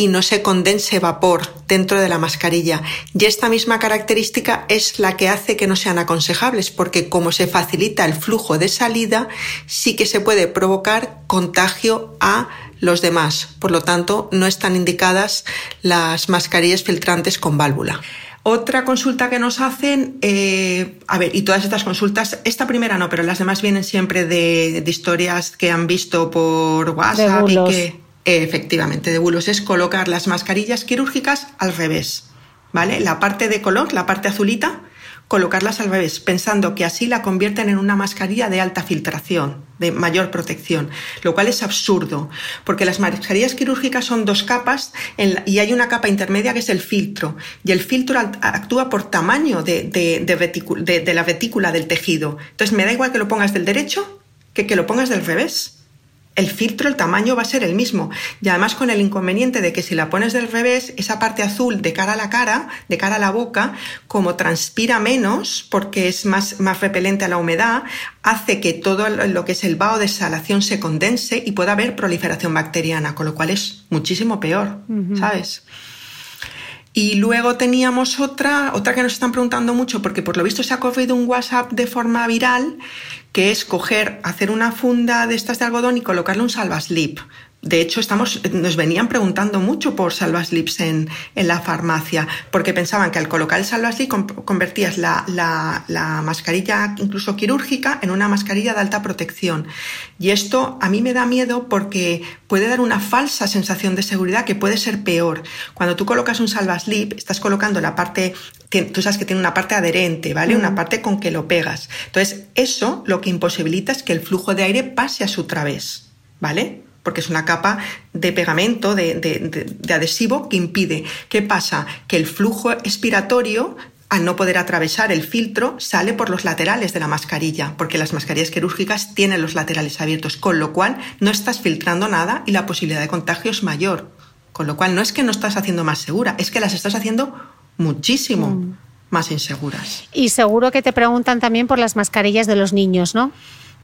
y no se condense vapor dentro de la mascarilla. Y esta misma característica es la que hace que no sean aconsejables, porque como se facilita el flujo de salida, sí que se puede provocar contagio a los demás. Por lo tanto, no están indicadas las mascarillas filtrantes con válvula. Otra consulta que nos hacen, eh, a ver, y todas estas consultas, esta primera no, pero las demás vienen siempre de, de historias que han visto por WhatsApp y que efectivamente, de bulos es colocar las mascarillas quirúrgicas al revés, ¿vale? La parte de color, la parte azulita, colocarlas al revés, pensando que así la convierten en una mascarilla de alta filtración, de mayor protección, lo cual es absurdo, porque las mascarillas quirúrgicas son dos capas y hay una capa intermedia que es el filtro, y el filtro actúa por tamaño de, de la retícula del tejido. Entonces me da igual que lo pongas del derecho que que lo pongas del revés el filtro, el tamaño va a ser el mismo. Y además con el inconveniente de que si la pones del revés, esa parte azul de cara a la cara, de cara a la boca, como transpira menos, porque es más, más repelente a la humedad, hace que todo lo que es el vaho de exhalación se condense y pueda haber proliferación bacteriana, con lo cual es muchísimo peor, ¿sabes? Y luego teníamos otra, otra que nos están preguntando mucho, porque por lo visto se ha corrido un WhatsApp de forma viral, que es coger, hacer una funda de estas de algodón y colocarle un salvaslip. De hecho, estamos, nos venían preguntando mucho por salvaslips en, en la farmacia, porque pensaban que al colocar el salvaslip convertías la, la, la, mascarilla incluso quirúrgica en una mascarilla de alta protección. Y esto a mí me da miedo porque puede dar una falsa sensación de seguridad que puede ser peor. Cuando tú colocas un salvaslip, estás colocando la parte, tú sabes que tiene una parte adherente, ¿vale? Una parte con que lo pegas. Entonces, eso lo que imposibilita es que el flujo de aire pase a su través, ¿vale? Porque es una capa de pegamento, de, adhesivo que impide. ¿Qué pasa? Que el flujo expiratorio al no poder atravesar el filtro, sale por los laterales de la mascarilla, porque las mascarillas quirúrgicas tienen los laterales abiertos, con lo cual no estás filtrando nada y la posibilidad de contagio es mayor. Con lo cual no es que no estás haciendo más segura, es que las estás haciendo muchísimo mm. más inseguras. Y seguro que te preguntan también por las mascarillas de los niños, ¿no?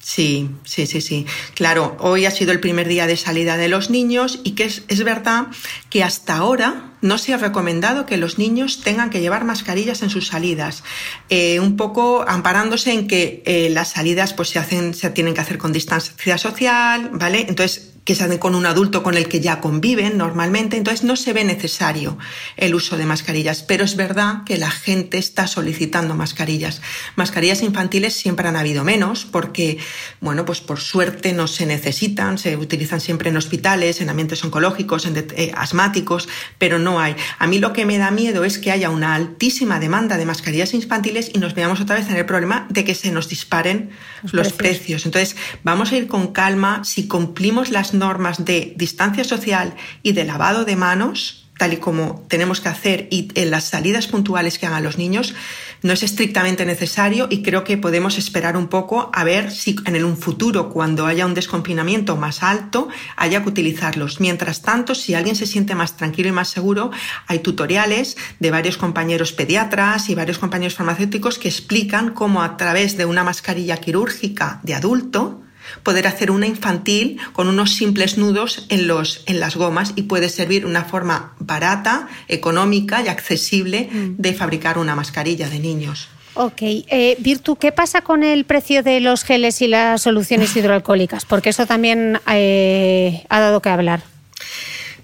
Sí, sí, sí, sí. Claro, hoy ha sido el primer día de salida de los niños y que es, es, verdad que hasta ahora no se ha recomendado que los niños tengan que llevar mascarillas en sus salidas, eh, un poco amparándose en que eh, las salidas pues se hacen, se tienen que hacer con distancia social, ¿vale? Entonces que se hacen con un adulto con el que ya conviven normalmente, entonces no se ve necesario el uso de mascarillas, pero es verdad que la gente está solicitando mascarillas. Mascarillas infantiles siempre han habido menos porque, bueno, pues por suerte no se necesitan, se utilizan siempre en hospitales, en ambientes oncológicos, en eh, asmáticos, pero no hay. A mí lo que me da miedo es que haya una altísima demanda de mascarillas infantiles y nos veamos otra vez en el problema de que se nos disparen los, los precios. precios. Entonces, vamos a ir con calma si cumplimos las normas de distancia social y de lavado de manos, tal y como tenemos que hacer y en las salidas puntuales que hagan los niños, no es estrictamente necesario y creo que podemos esperar un poco a ver si en un futuro, cuando haya un desconfinamiento más alto, haya que utilizarlos. Mientras tanto, si alguien se siente más tranquilo y más seguro, hay tutoriales de varios compañeros pediatras y varios compañeros farmacéuticos que explican cómo a través de una mascarilla quirúrgica de adulto, poder hacer una infantil con unos simples nudos en, los, en las gomas y puede servir una forma barata, económica y accesible mm. de fabricar una mascarilla de niños. Ok, eh, Virtu, ¿qué pasa con el precio de los geles y las soluciones hidroalcohólicas? Porque eso también eh, ha dado que hablar.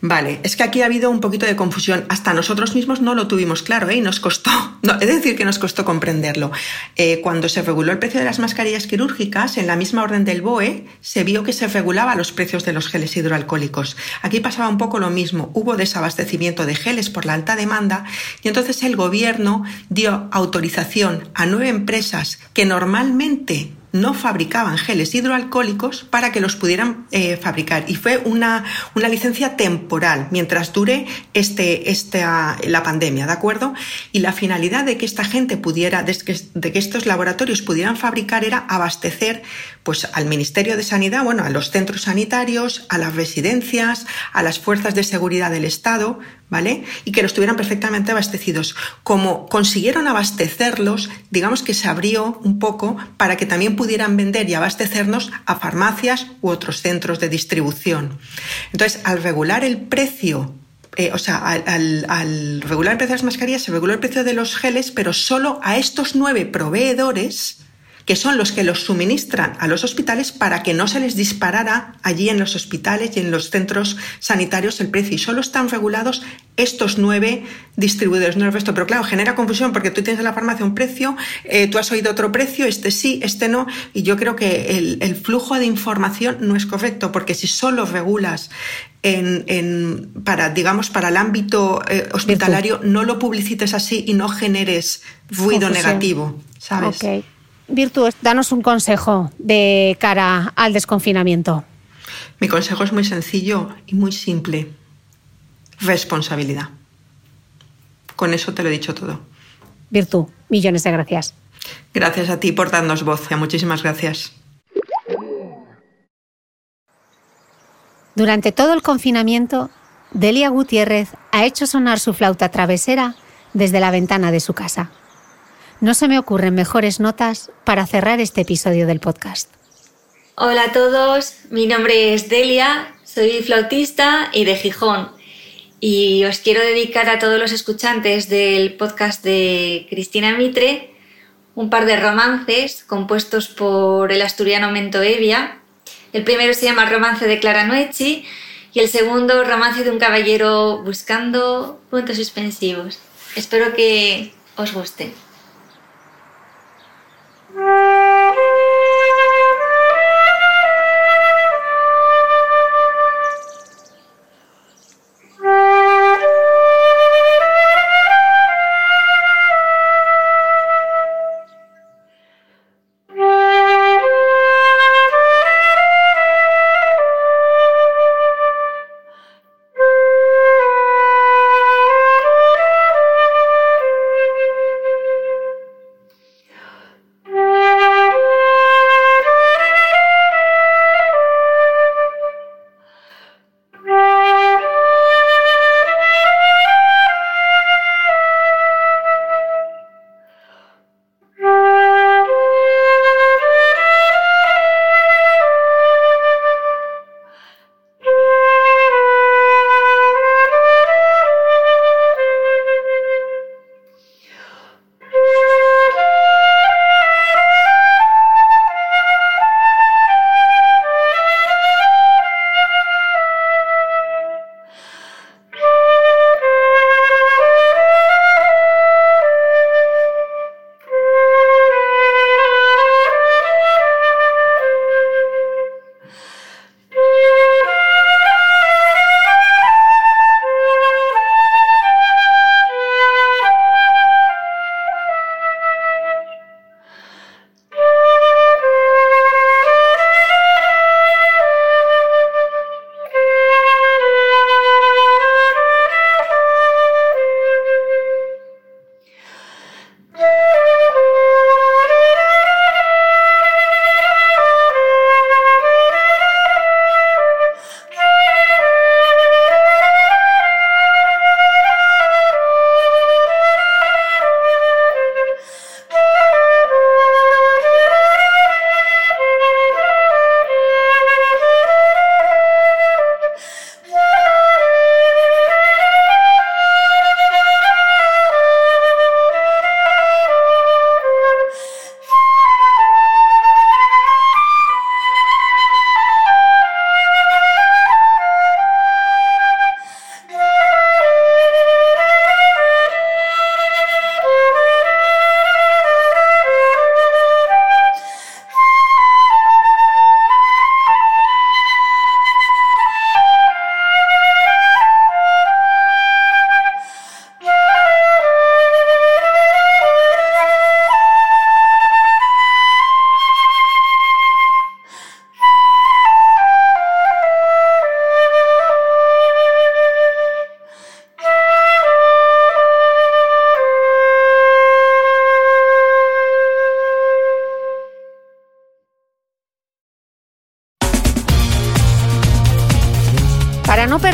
Vale, es que aquí ha habido un poquito de confusión. Hasta nosotros mismos no lo tuvimos claro ¿eh? y nos costó, es decir, que nos costó comprenderlo. Eh, cuando se reguló el precio de las mascarillas quirúrgicas, en la misma orden del BOE, se vio que se regulaba los precios de los geles hidroalcohólicos. Aquí pasaba un poco lo mismo. Hubo desabastecimiento de geles por la alta demanda y entonces el gobierno dio autorización a nueve empresas que normalmente no fabricaban geles hidroalcohólicos para que los pudieran eh, fabricar. Y fue una, una, licencia temporal mientras dure este, esta, la pandemia, ¿de acuerdo? Y la finalidad de que esta gente pudiera, de que, de que estos laboratorios pudieran fabricar era abastecer pues, al Ministerio de Sanidad, bueno, a los centros sanitarios, a las residencias, a las fuerzas de seguridad del Estado, ¿vale? Y que los tuvieran perfectamente abastecidos. Como consiguieron abastecerlos, digamos que se abrió un poco para que también pudieran vender y abastecernos a farmacias u otros centros de distribución. Entonces, al regular el precio eh, o sea, al, al, regular el precio de las mascarillas se reguló el precio de los geles, pero solo a estos nueve proveedores que son los que los suministran a los hospitales para que no se les disparara allí en los hospitales y en los centros sanitarios el precio. Y solo están regulados estos nueve distribuidores, no el resto. Pero claro, genera confusión porque tú tienes en la farmacia un precio, eh, tú has oído otro precio, este sí, este no. Y yo creo que el, flujo de información no es correcto porque si solo regulas en, para, digamos, para el ámbito eh, hospitalario, no lo publicites así y no generes ruido negativo, ¿sabes? Virtu, danos un consejo de cara al desconfinamiento. Mi consejo es muy sencillo y muy simple. Responsabilidad. Con eso te lo he dicho todo. Virtu, millones de gracias. Gracias a ti por darnos voz. Muchísimas gracias. Durante todo el confinamiento, Delia Gutiérrez ha hecho sonar su flauta travesera desde la ventana de su casa. No se me ocurren mejores notas para cerrar este episodio del podcast. Hola a todos, mi nombre es Delia, soy flautista y de Gijón. Y os quiero dedicar a todos los escuchantes del podcast de Cristina Mitre un par de romances compuestos por el asturiano Mento Evia. El primero se llama Romance de Clara Noechi y el segundo Romance de un caballero buscando puntos suspensivos. Espero que os guste. Para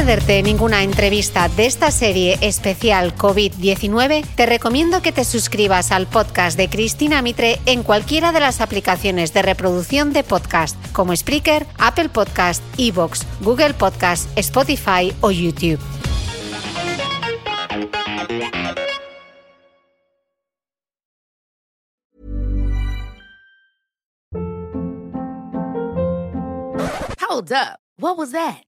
perderte ninguna entrevista de esta serie especial COVID-19, te recomiendo que te suscribas al podcast de Cristina Mitre en cualquiera de las aplicaciones de reproducción de podcast, como Spreaker, Apple Podcast, Evox, Google Podcast, Spotify o YouTube. Hold up. What was that?